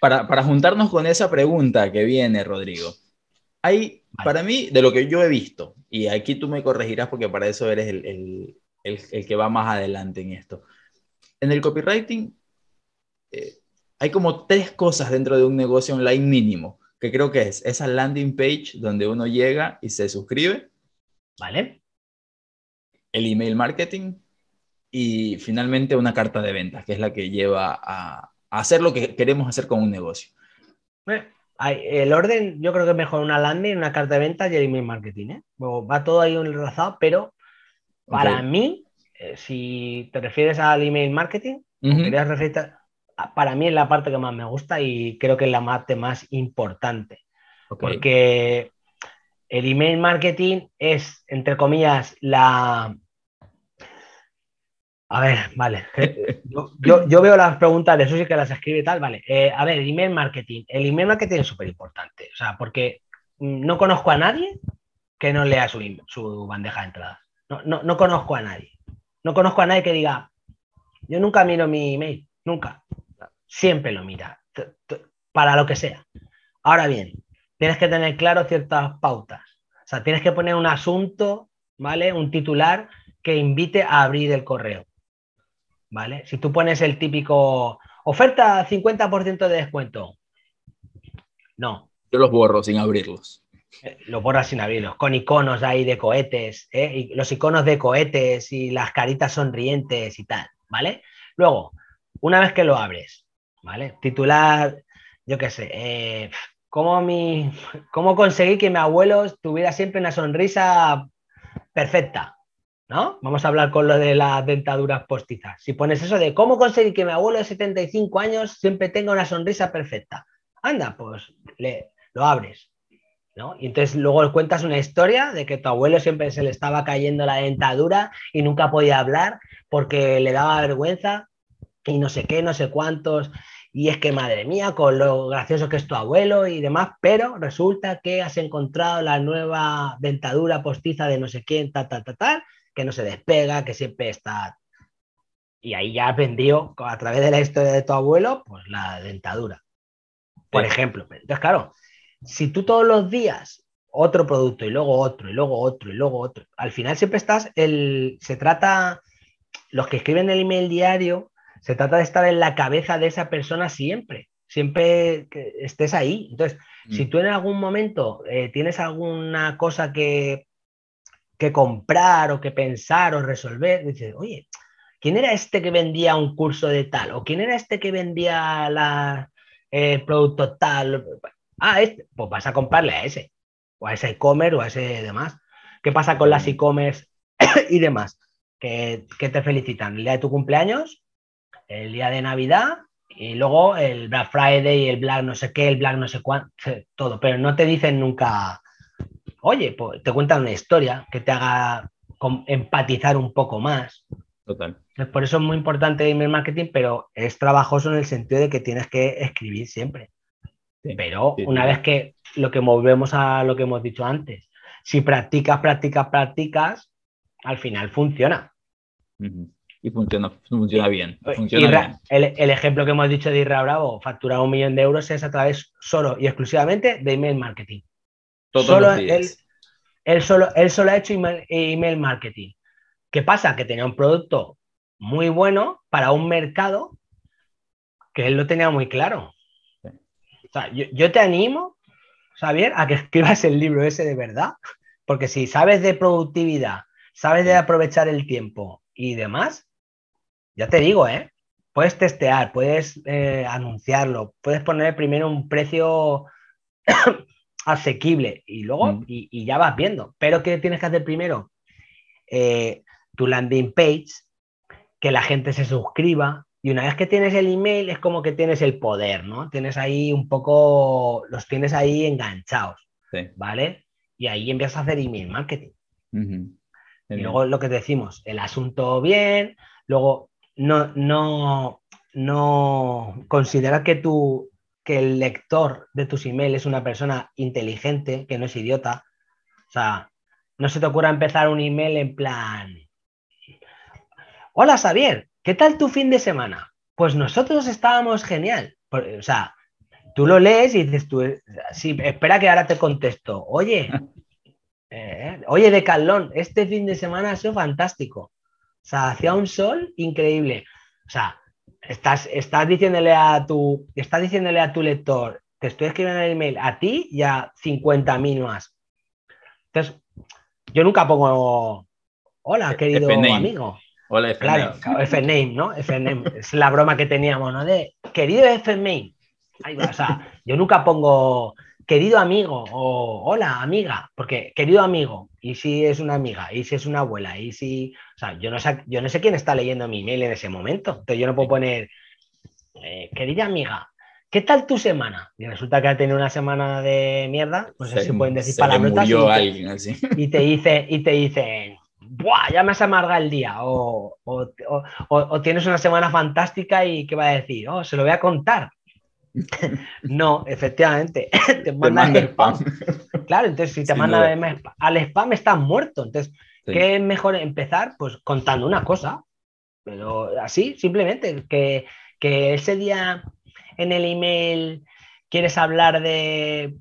para, juntarnos con esa pregunta que viene, Rodrigo, hay, para mí, de lo que yo he visto, y aquí tú me corregirás porque para eso eres el, que va más adelante en esto. En el copywriting, eh, hay como tres cosas dentro de un negocio online mínimo, que creo que es esa landing page donde uno llega y se suscribe. Vale. El email marketing y finalmente una carta de ventas, que es la que lleva a, hacer lo que queremos hacer con un negocio. el orden, yo creo que es mejor una landing, una carta de ventas y el email marketing. ¿eh? Va todo ahí enlazado, pero para mí, eh, si te refieres al email marketing, querías referirte para mí es la parte que más me gusta y creo que es la parte más importante. Porque el email marketing es, entre comillas, la... A ver, vale. Yo, veo las preguntas de Susi que las escribe y tal, vale. Eh, a ver, email marketing. El email marketing es súper importante. O sea, porque no conozco a nadie que no lea su, su bandeja de entrada. No, no conozco a nadie. No conozco a nadie que diga, yo nunca miro mi email, nunca siempre lo mira, para lo que sea. Ahora bien, tienes que tener claro ciertas pautas. O sea, tienes que poner un asunto, ¿vale? Un titular que invite a abrir el correo. ¿Vale? Si tú pones el típico oferta 50% de descuento. No. Yo los borro sin abrirlos. Eh, los borras sin abrirlos, con iconos ahí de cohetes, ¿eh? y los iconos de cohetes y las caritas sonrientes y tal, ¿vale? Luego, una vez que lo abres, ¿vale? Titular, yo qué sé, eh, ¿cómo, mi, ¿cómo conseguí que mi abuelo tuviera siempre una sonrisa perfecta? ¿No? Vamos a hablar con lo de las dentaduras postizas. Si pones eso de cómo conseguir que mi abuelo de 75 años siempre tenga una sonrisa perfecta. Anda, pues le, lo abres. ¿no? Y entonces luego cuentas una historia de que tu abuelo siempre se le estaba cayendo la dentadura y nunca podía hablar porque le daba vergüenza y no sé qué, no sé cuántos, y es que madre mía, con lo gracioso que es tu abuelo y demás, pero resulta que has encontrado la nueva dentadura postiza de no sé quién, tal, tal, tal, tal, que no se despega, que siempre está... Y ahí ya aprendió a través de la historia de tu abuelo, pues la dentadura, por ejemplo. Entonces, claro, si tú todos los días otro producto y luego otro y luego otro y luego otro, al final siempre estás, el, se trata, los que escriben el email diario, se trata de estar en la cabeza de esa persona siempre. siempre que estés ahí. Entonces, si mm. tú en algún momento eh, tienes alguna cosa que, que comprar o que pensar o resolver, dices, oye, ¿quién era este que vendía un curso de tal? ¿O quién era este que vendía la, el producto tal? Ah, este, pues vas a comprarle a ese, o a ese e-commerce o a ese demás. ¿Qué pasa con las e-commerce y demás? Que, que te felicitan el día de tu cumpleaños, el día de Navidad y luego el Black Friday, el Black no sé qué, el Black no sé cuánto, todo, pero no te dicen nunca, oye, pues te cuentan una historia que te haga empatizar un poco más. Total. Por eso es muy importante email marketing, pero es trabajoso en el sentido de que tienes que escribir siempre. pero una vez que lo que volvemos a lo que hemos dicho antes, si practicas, practicas, practicas, al final funciona y funciona, funciona bien. El, ejemplo que hemos dicho de Irra Bravo, facturar un millón de euros es a través solo y exclusivamente de email marketing. solo Él, él, solo, él solo ha hecho email, marketing. ¿Qué pasa? Que tenía un producto muy bueno para un mercado que él lo tenía muy claro. O sea, yo, yo te animo, Xavier, a que escribas el libro ese de verdad, porque si sabes de productividad, sabes de aprovechar el tiempo y demás, ya te digo, ¿eh? Puedes testear, puedes eh, anunciarlo, puedes poner primero un precio asequible y luego mm. y, ya vas viendo. Pero ¿qué tienes que hacer primero? Eh, tu landing page, que la gente se suscriba. Y una vez que tienes el email, es como que tienes el poder, ¿no? Tienes ahí un poco, los tienes ahí enganchados, ¿vale? Y ahí empiezas a hacer email marketing. Y luego lo que decimos, el asunto bien, luego no, no, no considera que, tu, que el lector de tus emails es una persona inteligente, que no es idiota. O sea, no se te ocurra empezar un email en plan, hola Xavier, ¿qué tal tu fin de semana? Pues nosotros estábamos genial. O sea, tú lo lees y dices tú, sí, espera que ahora te contesto. Oye, eh, oye, de Calón, este fin de semana ha sido fantástico. O sea, hacía un sol increíble. O sea, estás, estás, diciéndole a tu, estás diciéndole a tu lector, te estoy escribiendo el email a ti y a 50.000 más. Entonces, yo nunca pongo, hola, querido amigo. Hola, F-Name. Claro, F-Name, ¿no? F-Name. es la broma que teníamos, ¿no? De, querido F-Name. O sea, yo nunca pongo querido amigo o hola amiga, porque querido amigo, y si es una amiga, y si es una abuela, y si, o sea, yo no sé, yo no sé quién está leyendo mi email en ese momento, entonces yo no puedo poner, eh, querida amiga, ¿qué tal tu semana? Y resulta que ha tenido una semona de mierda, pues se, pueden decir palabras y, alguien así. y te dice, y te dicen, ¡buah! Ya me has amargado el día, o, o, o, tienes una semana fantástica y ¿qué va a decir? Oh, se lo voy a contar. No, efectivamente, te manda el spam. Claro, entonces si te manda al spam estás muerto. Entonces, ¿qué es mejor empezar? Pues contando una cosa, pero así, simplemente, que, ese día en el email quieres hablar de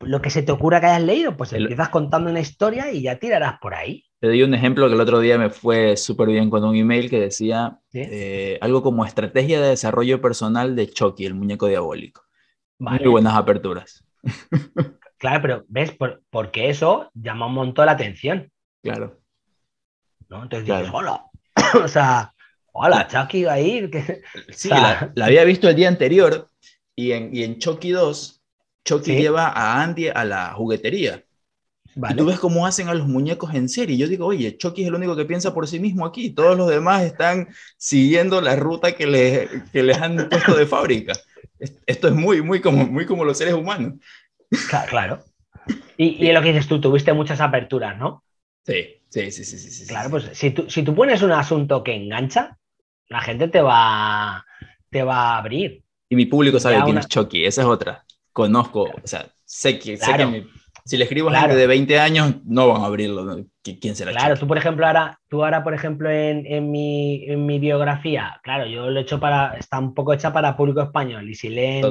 lo que se te ocurra que hayas leído, pues empiezas contando una historia y ya tirarás por ahí. Te doy un ejemplo que el otro día me fue súper bien con un email que decía eh, algo como estrategia de desarrollo personal de Chucky, el muñeco diabólico. Muy buenas aperturas. Claro, pero ves, porque eso llama un montón la atención. Claro. ¿no? Entonces dices, hola. o sea, hola, Chucky va a ir. Sí, la, había visto el día anterior y en, y en Chucky 2, Chucky lleva a Andy a la juguetería y tú ves cómo hacen a los muñecos en serie. Yo digo, oye, Chucky es el único que piensa por sí mismo aquí. Todos los demás están siguiendo la ruta que, le, que les han puesto de fábrica. Esto es muy, muy como, muy como los seres humanos. Claro. Y, y lo que dices tú, tuviste muchas aperturas, ¿no? Sí, sí, sí, sí. sí, claro, pues si tú, si tú pones un asunto que engancha, la gente te va, te va a abrir. Y mi público sabe quién es Chucky, esa es otra. Conozco, o sea, sé que, sé que mi si le escribo a gente de 20 años, no van a abrirlo. ¿Quién será? Claro, tú por ejemplo ahora, tú ahora por ejemplo en, mi, biografía, claro, yo lo he hecho para, está un poco hecha para público español y si leen,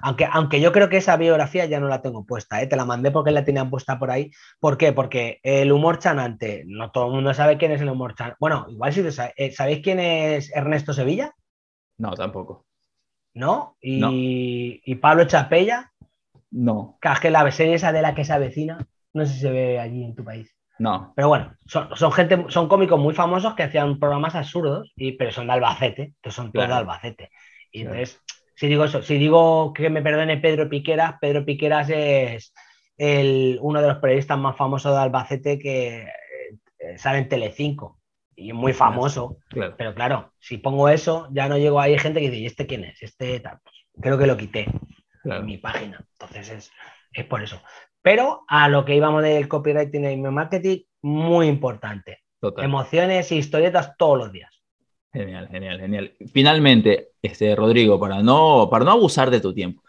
aunque, aunque yo creo que esa biografía ya no la tengo puesta, ¿eh? te la mandé porque la tenían puesta por ahí. ¿Por qué? Porque el humor chanante, no todo el mundo sabe quién es el humor chanante. Bueno, igual si eh, ¿sabéis quién es Ernesto Sevilla? No, tampoco. ¿No? Y, Pablo Chapella. No. Que la serie esa de la que se avecina. No sé si se ve allí en tu país. No. Pero bueno, son, gente, son cómicos muy famosos que hacían programas absurdos, y, pero son de Albacete, que son todos de Albacete. Y entonces, si digo eso, si digo que me perdone Pedro Piqueras, Pedro Piqueras es el, uno de los periodistas más famosos de Albacete que eh, sale en Telecinco y muy famoso. Pero claro, si pongo eso, ya no llego ahí. Gente que dice, ¿y este quién es? Este pues, creo que lo quité en mi página. Entonces es, por eso. Pero a lo que íbamos del copywriting y marketing, muy importante. Emociones e historietas todos los días. Genial, genial, genial. Finalmente, este, Rodrigo, para no, para no abusar de tu tiempo,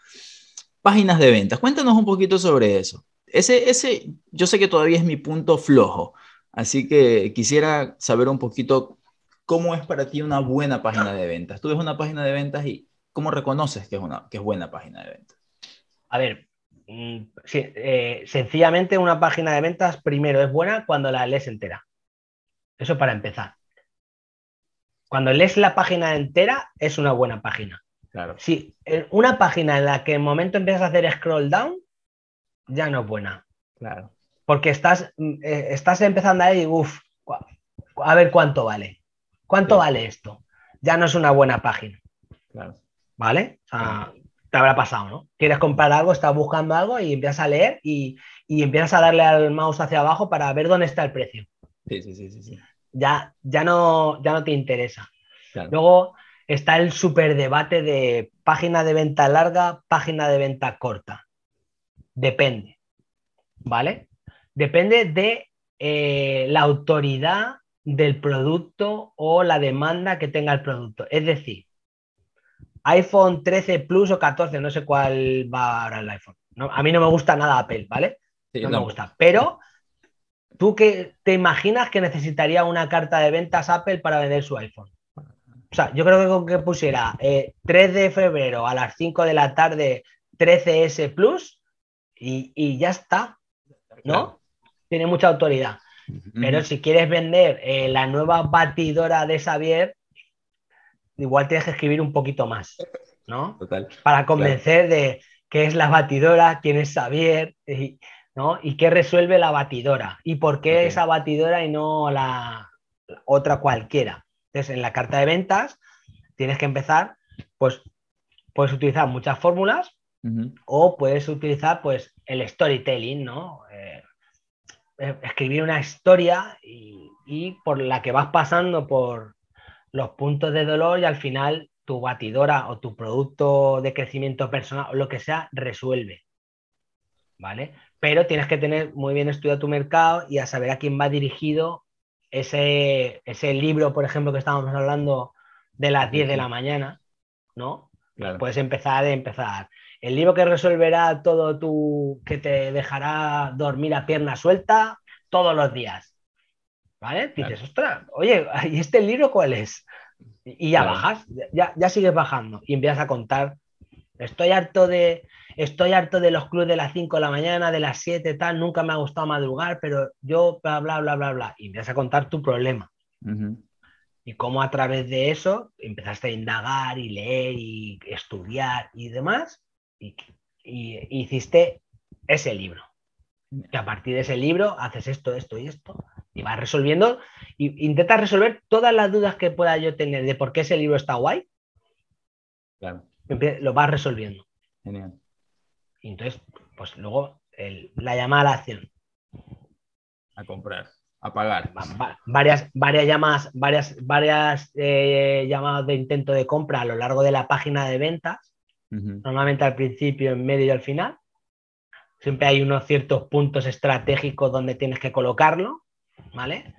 páginas de ventas, cuéntanos un poquito sobre eso. Ese, ese, yo sé que todavía es mi punto flojo, Así que quisiera saber un poquito cómo es para ti una buena página de ventas. Tú ves una página de ventas y cómo reconoces que es una que es buena página de ventas. A ver, mm, eh, sencillamente una página de ventas primero es buena cuando la lees entera. Eso para empezar. Cuando lees la página entera es una buena página. Claro. Si una página en la que en el momento empiezas a hacer scroll down, ya no es buena. Claro porque estás, eh, estás empezando ahí, uff, a ver cuánto vale. ¿Cuánto vale esto? Ya no es una buena página. ¿Vale? O sea, te habrá pasado, ¿no? Quieres comprar algo, estás buscando algo y empiezas a leer y, empiezas a darle al mouse hacia abajo para ver dónde está el precio. Sí, sí, sí, sí. Ya, ya, no, ya no te interesa. Luego está el super debate de página de venta larga, página de venta corta. Depende. ¿Vale? Depende de eh, la autoridad del producto o la demanda que tenga el producto. Es decir, iPhone 13 Plus o 14, no sé cuál va ahora el iPhone. a mí no me gusta nada Apple, ¿vale? no, me gusta. Pero, ¿tú qué te imaginas que necesitaría una carta de ventas Apple para vender su iPhone? O sea, yo creo que con que pusiera 3 eh, de febrero a las 5 de la tarde 13S Plus y, ya está, ¿no? Tiene mucha autoridad. Pero si quieres vender eh, la nueva batidora de Xavier, igual tienes que escribir un poquito más, ¿no? Total. Para convencer de qué es la batidora, quién es Xavier, y, ¿no? Y qué resuelve la batidora. Y por qué esa batidora y no la, otra cualquiera. Entonces, en la carta de ventas tienes que empezar, pues puedes utilizar muchas fórmulas o puedes utilizar pues el storytelling, ¿no? Eh, eh, escribir una historia y, por la que vas pasando por los puntos de dolor y al final tu batidora o tu producto de crecimiento personal o lo que sea resuelve. ¿Vale? Pero tienes que tener muy bien estudiado tu mercado y a saber a quién va dirigido ese, ese libro, por ejemplo, que estábamos hablando de las 10 de la mañana, ¿no? Puedes empezar a empezar. El libro que resolverá todo tu, que te dejará dormir a pierna suelta todos los días. ¿Vale? Dices, ostras, oye, ¿y este libro cuál es? Y ya bajas, ya, ya sigues bajando y empiezas a contar. Estoy harto de, estoy harto de los clubes de las 5 de la mañana, de las 7, tal, nunca me ha gustado madrugar, pero yo, bla, bla, bla, bla, bla. Y empiezas a contar tu problema. Y cómo a través de eso empezaste a indagar y leer y estudiar y demás, y, hiciste ese libro. Que a partir de ese libro haces esto, esto y esto, y vas resolviendo, y intentas resolver todas las dudas que pueda yo tener de por qué ese libro está guay. Claro. Lo vas resolviendo. Genial. Y entonces, pues luego la llamada a la acción. A comprar, a pagar. varias, varias llamadas, varias, varias eh, llamadas de intento de compra a lo largo de la página de ventas normalmente al principio, en medio y al final. Siempre hay unos ciertos puntos estratégicos donde tienes que colocarlo, ¿vale?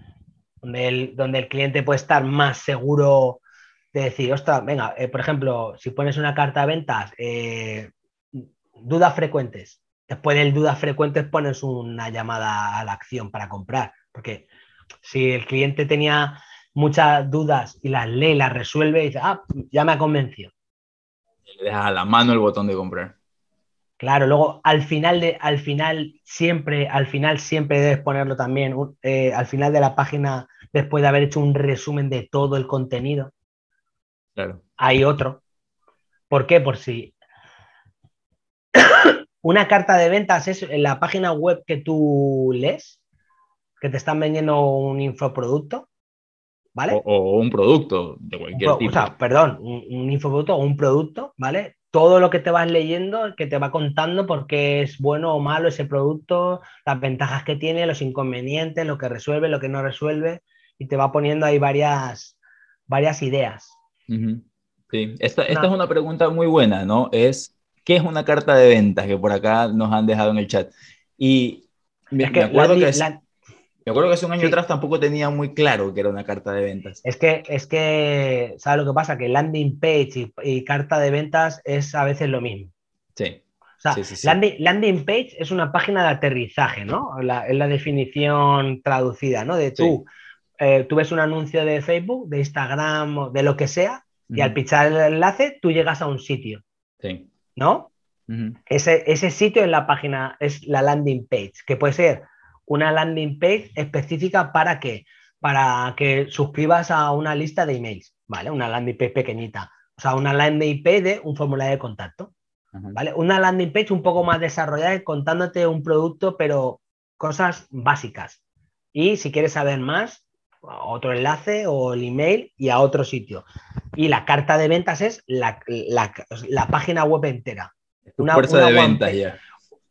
Donde el, cliente puede estar más seguro de decir, ostras, venga, eh, por ejemplo, si pones una carta de ventas, eh, dudas frecuentes, después del dudas frecuentes pones una llamada a la acción para comprar, porque si el cliente tenía muchas dudas y las lee, las resuelve y dice, ah, ya me ha convencido le dejas a la mano el botón de comprar. Claro, luego al final de, al final siempre, al final siempre debes ponerlo también, eh, al final de la página, después de haber hecho un resumen de todo el contenido. Claro. Hay otro. ¿Por qué? Por si una carta de ventas es en la página web que tú lees, que te están vendiendo un infoproducto, ¿vale? O, un producto de cualquier tipo. O sea, perdón, un, infoproducto o un producto, ¿vale? Todo lo que te vas leyendo, que te va contando por qué es bueno o malo ese producto, las ventajas que tiene, los inconvenientes, lo que resuelve, lo que no resuelve, y te va poniendo ahí varias, varias ideas. Sí, esta, esta es una pregunta muy buena, ¿no? Es, ¿qué es una carta de ventas? Que por acá nos han dejado en el chat. Y me, acuerdo que... Me acuerdo que hace un año atrás tampoco tenía muy claro que era una carta de ventas. Es que, es que ¿sabes lo que pasa? Que landing page y, carta de ventas es a veces lo mismo. Sí. O sea, landing, page es una página de aterrizaje, ¿no? es la definición traducida, ¿no? De tú, eh, tú ves un anuncio de Facebook, de Instagram, de lo que sea, y al pinchar el enlace tú llegas a un sitio. Sí. ¿No? ese, ese sitio en la página es la landing page, que puede ser una landing page específica para qué? Para que suscribas a una lista de emails, ¿vale? Una landing page pequeñita. O sea, una landing page de un formulario de contacto, ¿vale? Una landing page un poco más desarrollada contándote un producto, pero cosas básicas. Y si quieres saber más, otro enlace o el email y a otro sitio. Y la carta de ventas es la, página web entera. Una, fuerza de ya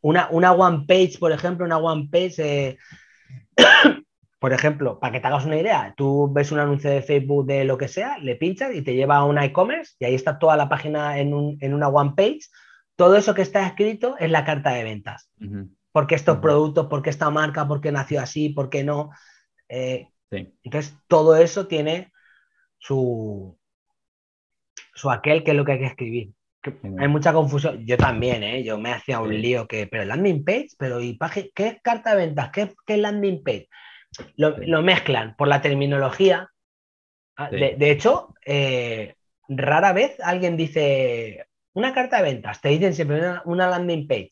una, una one page, por ejemplo, una one page, eh, por ejemplo, para que te hagas una idea, tú ves un anuncio de Facebook de lo que sea, le pinchas y te lleva a una e-commerce y ahí está toda la página en, una one page. Todo eso que está escrito es la carta de ventas. ¿Por qué estos productos? ¿Por qué esta marca? ¿Por qué nació así? ¿Por qué no? Eh, entonces, todo eso tiene su, su aquel que es lo que hay que escribir hay mucha confusión. Yo también, ¿eh? Yo me hacía un lío que, pero landing page, pero ¿y ¿qué es carta de ventas? ¿Qué, qué es landing page? Lo, mezclan por la terminología. Ah, de, hecho, eh, rara vez alguien dice una carta de ventas, te dicen siempre una, landing page.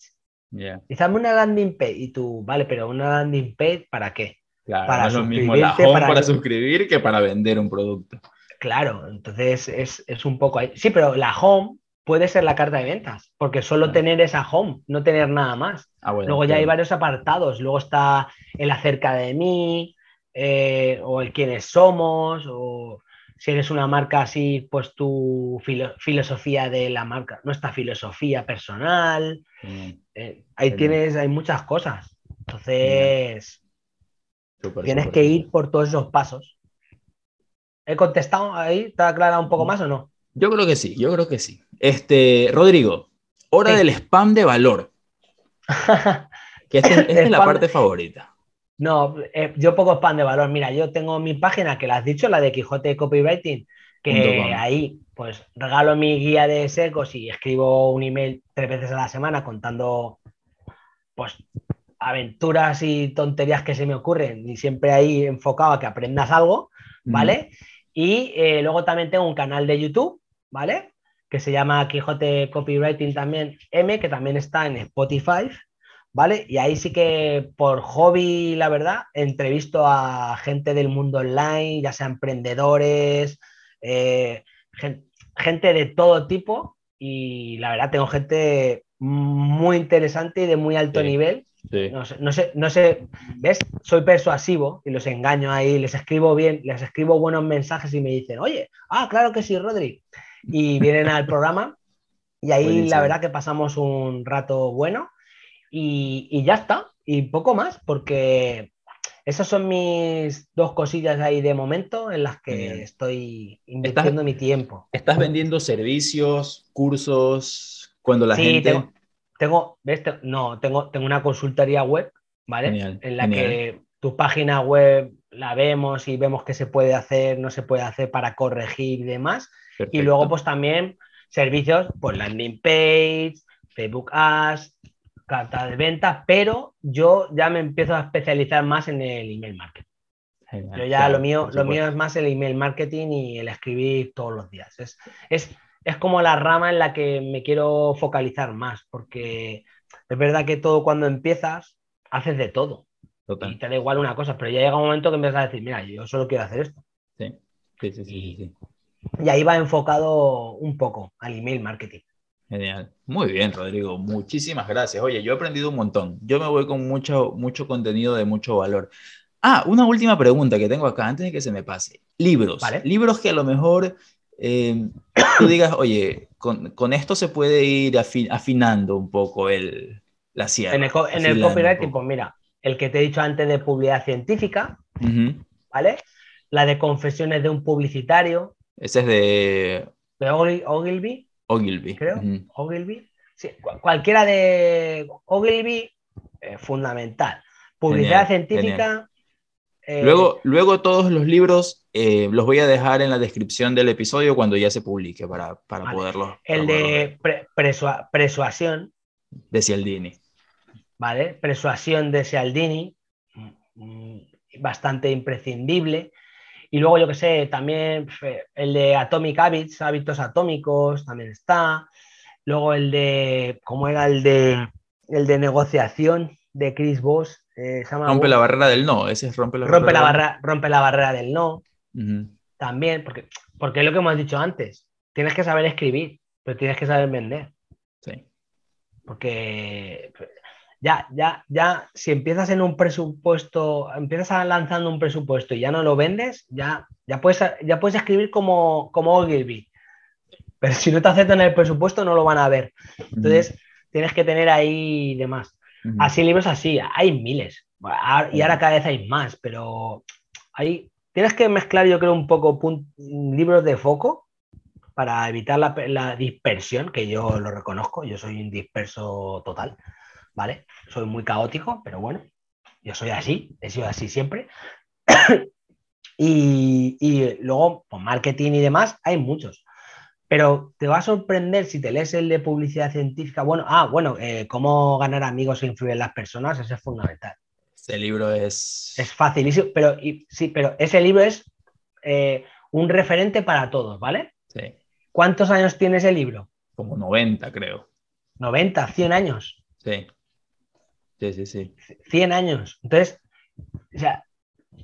Yeah. una landing page y tú, vale, pero una landing page ¿para qué? para no es lo mismo la home para, suscribir que para vender un producto. Claro, entonces es, es, un poco ahí. Sí, pero la home puede ser la carta de ventas, porque solo tener esa home, no tener nada más. Ah, luego ya hay varios apartados, luego está el acerca de mí, eh, o el quiénes somos, o si eres una marca así, pues tu filosofía de la marca, nuestra filosofía personal. Mm. Eh, ahí tienes, hay muchas cosas. Entonces, tienes que ir por todos esos pasos. ¿He contestado ahí? ¿Te ha aclarado un poco mm. más o no? Yo creo que sí, yo creo que sí. Este, Rodrigo, hora del spam de valor. que esta, es la parte favorita. No, eh, yo poco spam de valor. Mira, yo tengo mi página que la has dicho, la de Quijote Copywriting, que ahí pues regalo mi guía de secos y escribo un email tres veces a la semana contando pues aventuras y tonterías que se me ocurren y siempre ahí enfocado a que aprendas algo, ¿vale? Y eh, luego también tengo un canal de YouTube ¿vale? Que se llama Quijote Copywriting también M, que también está en Spotify, ¿vale? Y ahí sí que por hobby, la verdad, entrevisto a gente del mundo online, ya sea emprendedores, eh, gente de todo tipo, y la verdad tengo gente muy interesante y de muy alto nivel. No, sé, no, sé, no sé, ¿ves? Soy persuasivo y los engaño ahí, les escribo bien, les escribo buenos mensajes y me dicen, oye, ah, claro que sí, Rodri y vienen al programa. Y ahí la verdad que pasamos un rato bueno y, ya está. Y poco más, porque esas son mis dos cosillas ahí de momento en las que estoy invirtiendo mi tiempo. ¿Estás vendiendo servicios, cursos, cuando la gente... Tengo, tengo, ¿ves? no, tengo, tengo una consultoría web, ¿vale? en la que tu página web la vemos y vemos qué se puede hacer, no se puede hacer para corregir y demás. Y luego, pues también servicios, pues landing page, Facebook Ads, carta de venta, pero yo ya me empiezo a especializar más en el email marketing. yo ya lo mío, lo mío es más el email marketing y el escribir todos los días. Es, es, es como la rama en la que me quiero focalizar más, porque es verdad que todo cuando empiezas, haces de todo. Y te da igual una cosa, pero ya llega un momento que empiezas a decir, mira, yo solo quiero hacer esto. Sí, sí, sí. sí, y ahí va enfocado un poco al email marketing. Genial. Muy bien, Rodrigo. Muchísimas gracias. Oye, yo he aprendido un montón. Yo me voy con mucho, mucho contenido de mucho valor. Ah, una última pregunta que tengo acá antes de que se me pase. Libros. Libros que a lo mejor eh, tú digas, oye, con, con, esto se puede ir afinando un poco el, la sierra. En el, en el copywriting, pues mira, el que te he dicho antes de publicidad científica, ¿vale? La de confesiones de un publicitario. Ese es de... De Ogilvy. Ogilvy. Creo. Ogilvy. Sí, cualquiera de Ogilvy, eh, fundamental. Publicidad científica. Eh, luego, luego todos los libros eh, los voy a dejar en la descripción del episodio cuando ya se publique para, para poderlos. El de persuasión. De Cialdini. ¿Vale? Persuasión de Cialdini. Mm, bastante imprescindible. Y luego, yo que sé, también el de Atomic Habits, hábitos atómicos, también está. Luego el de, ¿cómo era el de, el de negociación de Chris Voss? Eh, rompe la barrera del no, ese es rompe la, rompe barrera. La barra, rompe la barrera del no. También, porque, porque es lo que hemos dicho antes. Tienes que saber escribir, pero tienes que saber vender. Sí. Porque ya, ya, ya, si empiezas en un presupuesto, empiezas lanzando un presupuesto y ya no lo vendes, ya, ya, puedes, ya puedes escribir como, como Ogilvy. Pero si no te aceptan el presupuesto, no lo van a ver. Entonces, tienes que tener ahí demás. Así libros así, hay miles. Y ahora cada vez hay más, pero hay, tienes que mezclar, yo creo, un poco libros de foco para evitar la, la dispersión, que yo lo reconozco, yo soy un disperso total. ¿Vale? Soy muy caótico, pero bueno, yo soy así, he sido así siempre. y, luego, pues marketing y demás, hay muchos. Pero te va a sorprender si te lees el de publicidad científica. Bueno, ah, bueno, eh, cómo ganar amigos e influir en las personas, ese es fundamental. Ese libro es. Es facilísimo, pero sí, pero ese libro es eh, un referente para todos, ¿vale? Sí. ¿Cuántos años tiene ese libro? Como 90, creo. 90, 100 años. Sí. Sí, sí, sí. 100 años. Entonces, o sea,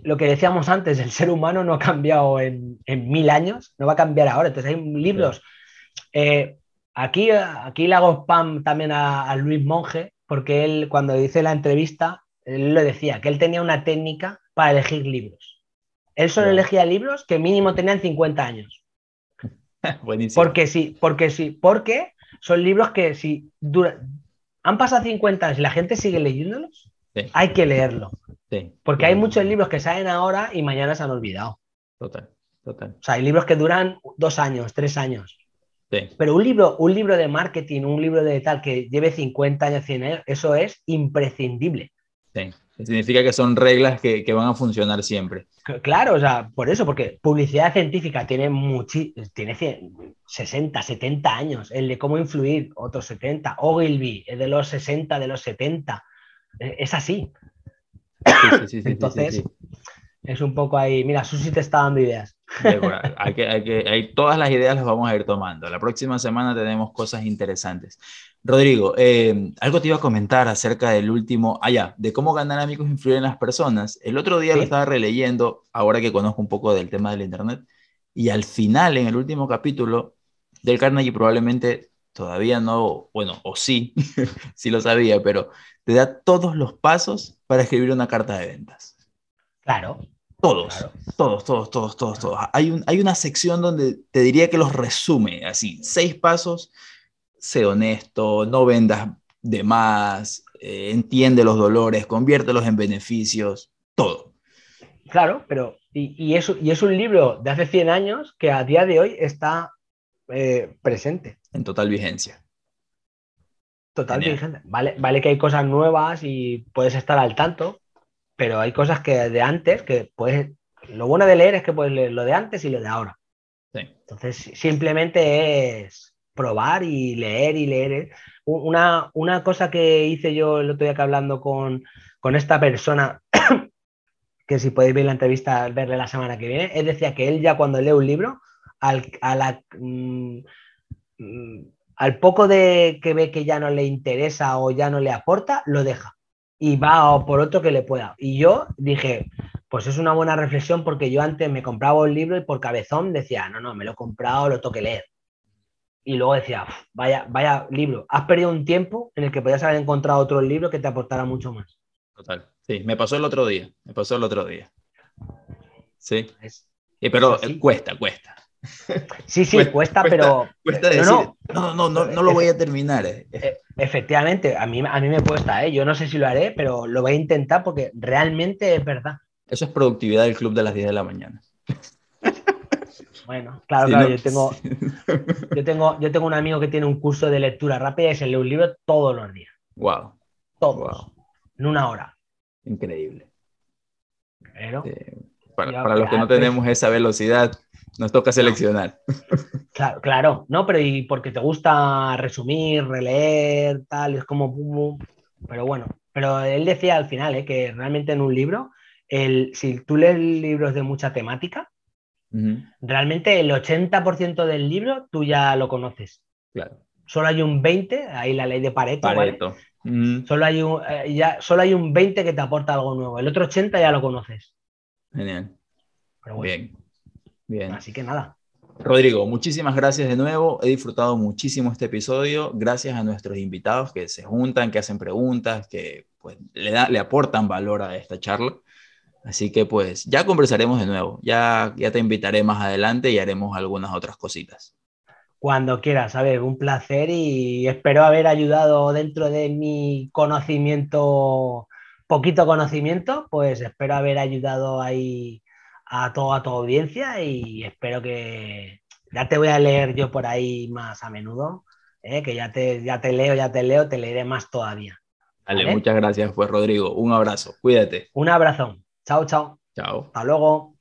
lo que decíamos antes, el ser humano no ha cambiado en, mil años, no va a cambiar ahora. Entonces hay libros. Eh, aquí, aquí le hago spam también a, Luis Monge, porque él cuando dice la entrevista, él le decía que él tenía una técnica para elegir libros. Él solo elegía libros que mínimo tenían 50 años. Buenísimo. Porque sí, porque sí, porque son libros que si dura, han pasado 50 años y la gente sigue leyéndolos, hay que leerlo. Porque hay muchos libros que salen ahora y mañana se han olvidado. Total, total. O sea, hay libros que duran dos años, tres años. Pero un libro, un libro de marketing, un libro de tal que lleve 50 años, 100 años, eso es imprescindible. Sí. Significa que son reglas que, van a funcionar siempre. Claro, o sea, por eso, porque publicidad científica tiene, tiene 60, 70 años. El de cómo influir, otros 70. Ogilvy es de los 60, de los 70. E, es así. Entonces, es un poco ahí. Mira, Susi te está dando ideas. Hay que, hay que, todas las ideas las vamos a ir tomando. La próxima semana tenemos cosas interesantes. Rodrigo, eh, algo te iba a comentar acerca del último, allá, ah, de cómo ganar amigos e influir en las personas. El otro día lo estaba releyendo, ahora que conozco un poco del tema del Internet, y al final, en el último capítulo del Carnegie, probablemente todavía no, bueno, o sí, sí lo sabía, pero te da todos los pasos para escribir una carta de ventas. Claro. Todos, todos, todos, todos, todos, todos. Hay, un, hay una sección donde te diría que los resume, así, seis pasos sé honesto, no vendas de más, eh, entiende los dolores, conviértelos en beneficios, todo. Claro, pero y, es, y es un libro de hace 100 años que a día de hoy está eh, presente. En total vigencia. Total vigencia. Vale, vale que hay cosas nuevas y puedes estar al tanto, pero hay cosas que de antes que puedes... Lo bueno de leer es que puedes leer lo de antes y lo de ahora. Entonces, simplemente es probar y leer y leer. Una, cosa que hice yo el otro día que hablando con, esta persona, que si podéis ver la entrevista, verle la semana que viene, él decía que él ya cuando lee un libro, al, mm, mm, al poco de que ve que ya no le interesa o ya no le aporta, lo deja. Y va por otro que le pueda. Y yo dije, pues es una buena reflexión porque yo antes me compraba un libro y por cabezón decía, no, no, me lo he comprado, lo tengo que leer. Y luego decía, vaya, vaya libro, has perdido un tiempo en el que podías haber encontrado otro libro que te aportara mucho más. Total. Sí, me pasó el otro día, me pasó el otro día. Sí. pero cuesta, cuesta. Sí, sí, cuesta, pero. Cuesta decir, no, no, no, no, no, lo voy a terminar. Eh. E, efectivamente, a mí, a mí me cuesta, ¿eh? yo no sé si lo haré, pero lo voy a intentar porque realmente es verdad. Eso es productividad del club de las 10 de la mañana. Bueno, claro, claro, yo, tengo, yo, tengo, yo tengo un amigo que tiene un curso de lectura rápida y se lee un libro todos los días. Wow. Todos. En una hora. Increíble. Pero, para, los que no tenemos esa velocidad, nos toca seleccionar. Claro, claro, no, pero y porque te gusta resumir, releer, tal, es como. Pero bueno, pero él decía al final ¿eh? que realmente en un libro, el, si tú lees libros de mucha temática, realmente el 80% del libro tú ya lo conoces. Claro. Solo hay un 20, ahí la ley de Pareto. solo, hay un, eh, ya, solo hay un 20 que te aporta algo nuevo. El otro 80 ya lo conoces. Genial. Bien. Bien. Así que nada. Rodrigo, muchísimas gracias de nuevo. He disfrutado muchísimo este episodio. Gracias a nuestros invitados que se juntan, que hacen preguntas, que pues, le, da, le aportan valor a esta charla. Así que pues ya conversaremos de nuevo. Ya, ya te invitaré más adelante y haremos algunas otras cositas. Cuando quieras, a ver, un placer y espero haber ayudado dentro de mi conocimiento, poquito conocimiento, pues espero haber ayudado ahí a toda tu audiencia y espero que ya te voy a leer yo por ahí más a menudo, ¿eh? que ya te, ya te leo, ya te leo, te leeré más todavía. Vale, muchas gracias, pues Rodrigo. Un abrazo, cuídate. Un abrazo. Chao, chao. Chao. Hasta luego.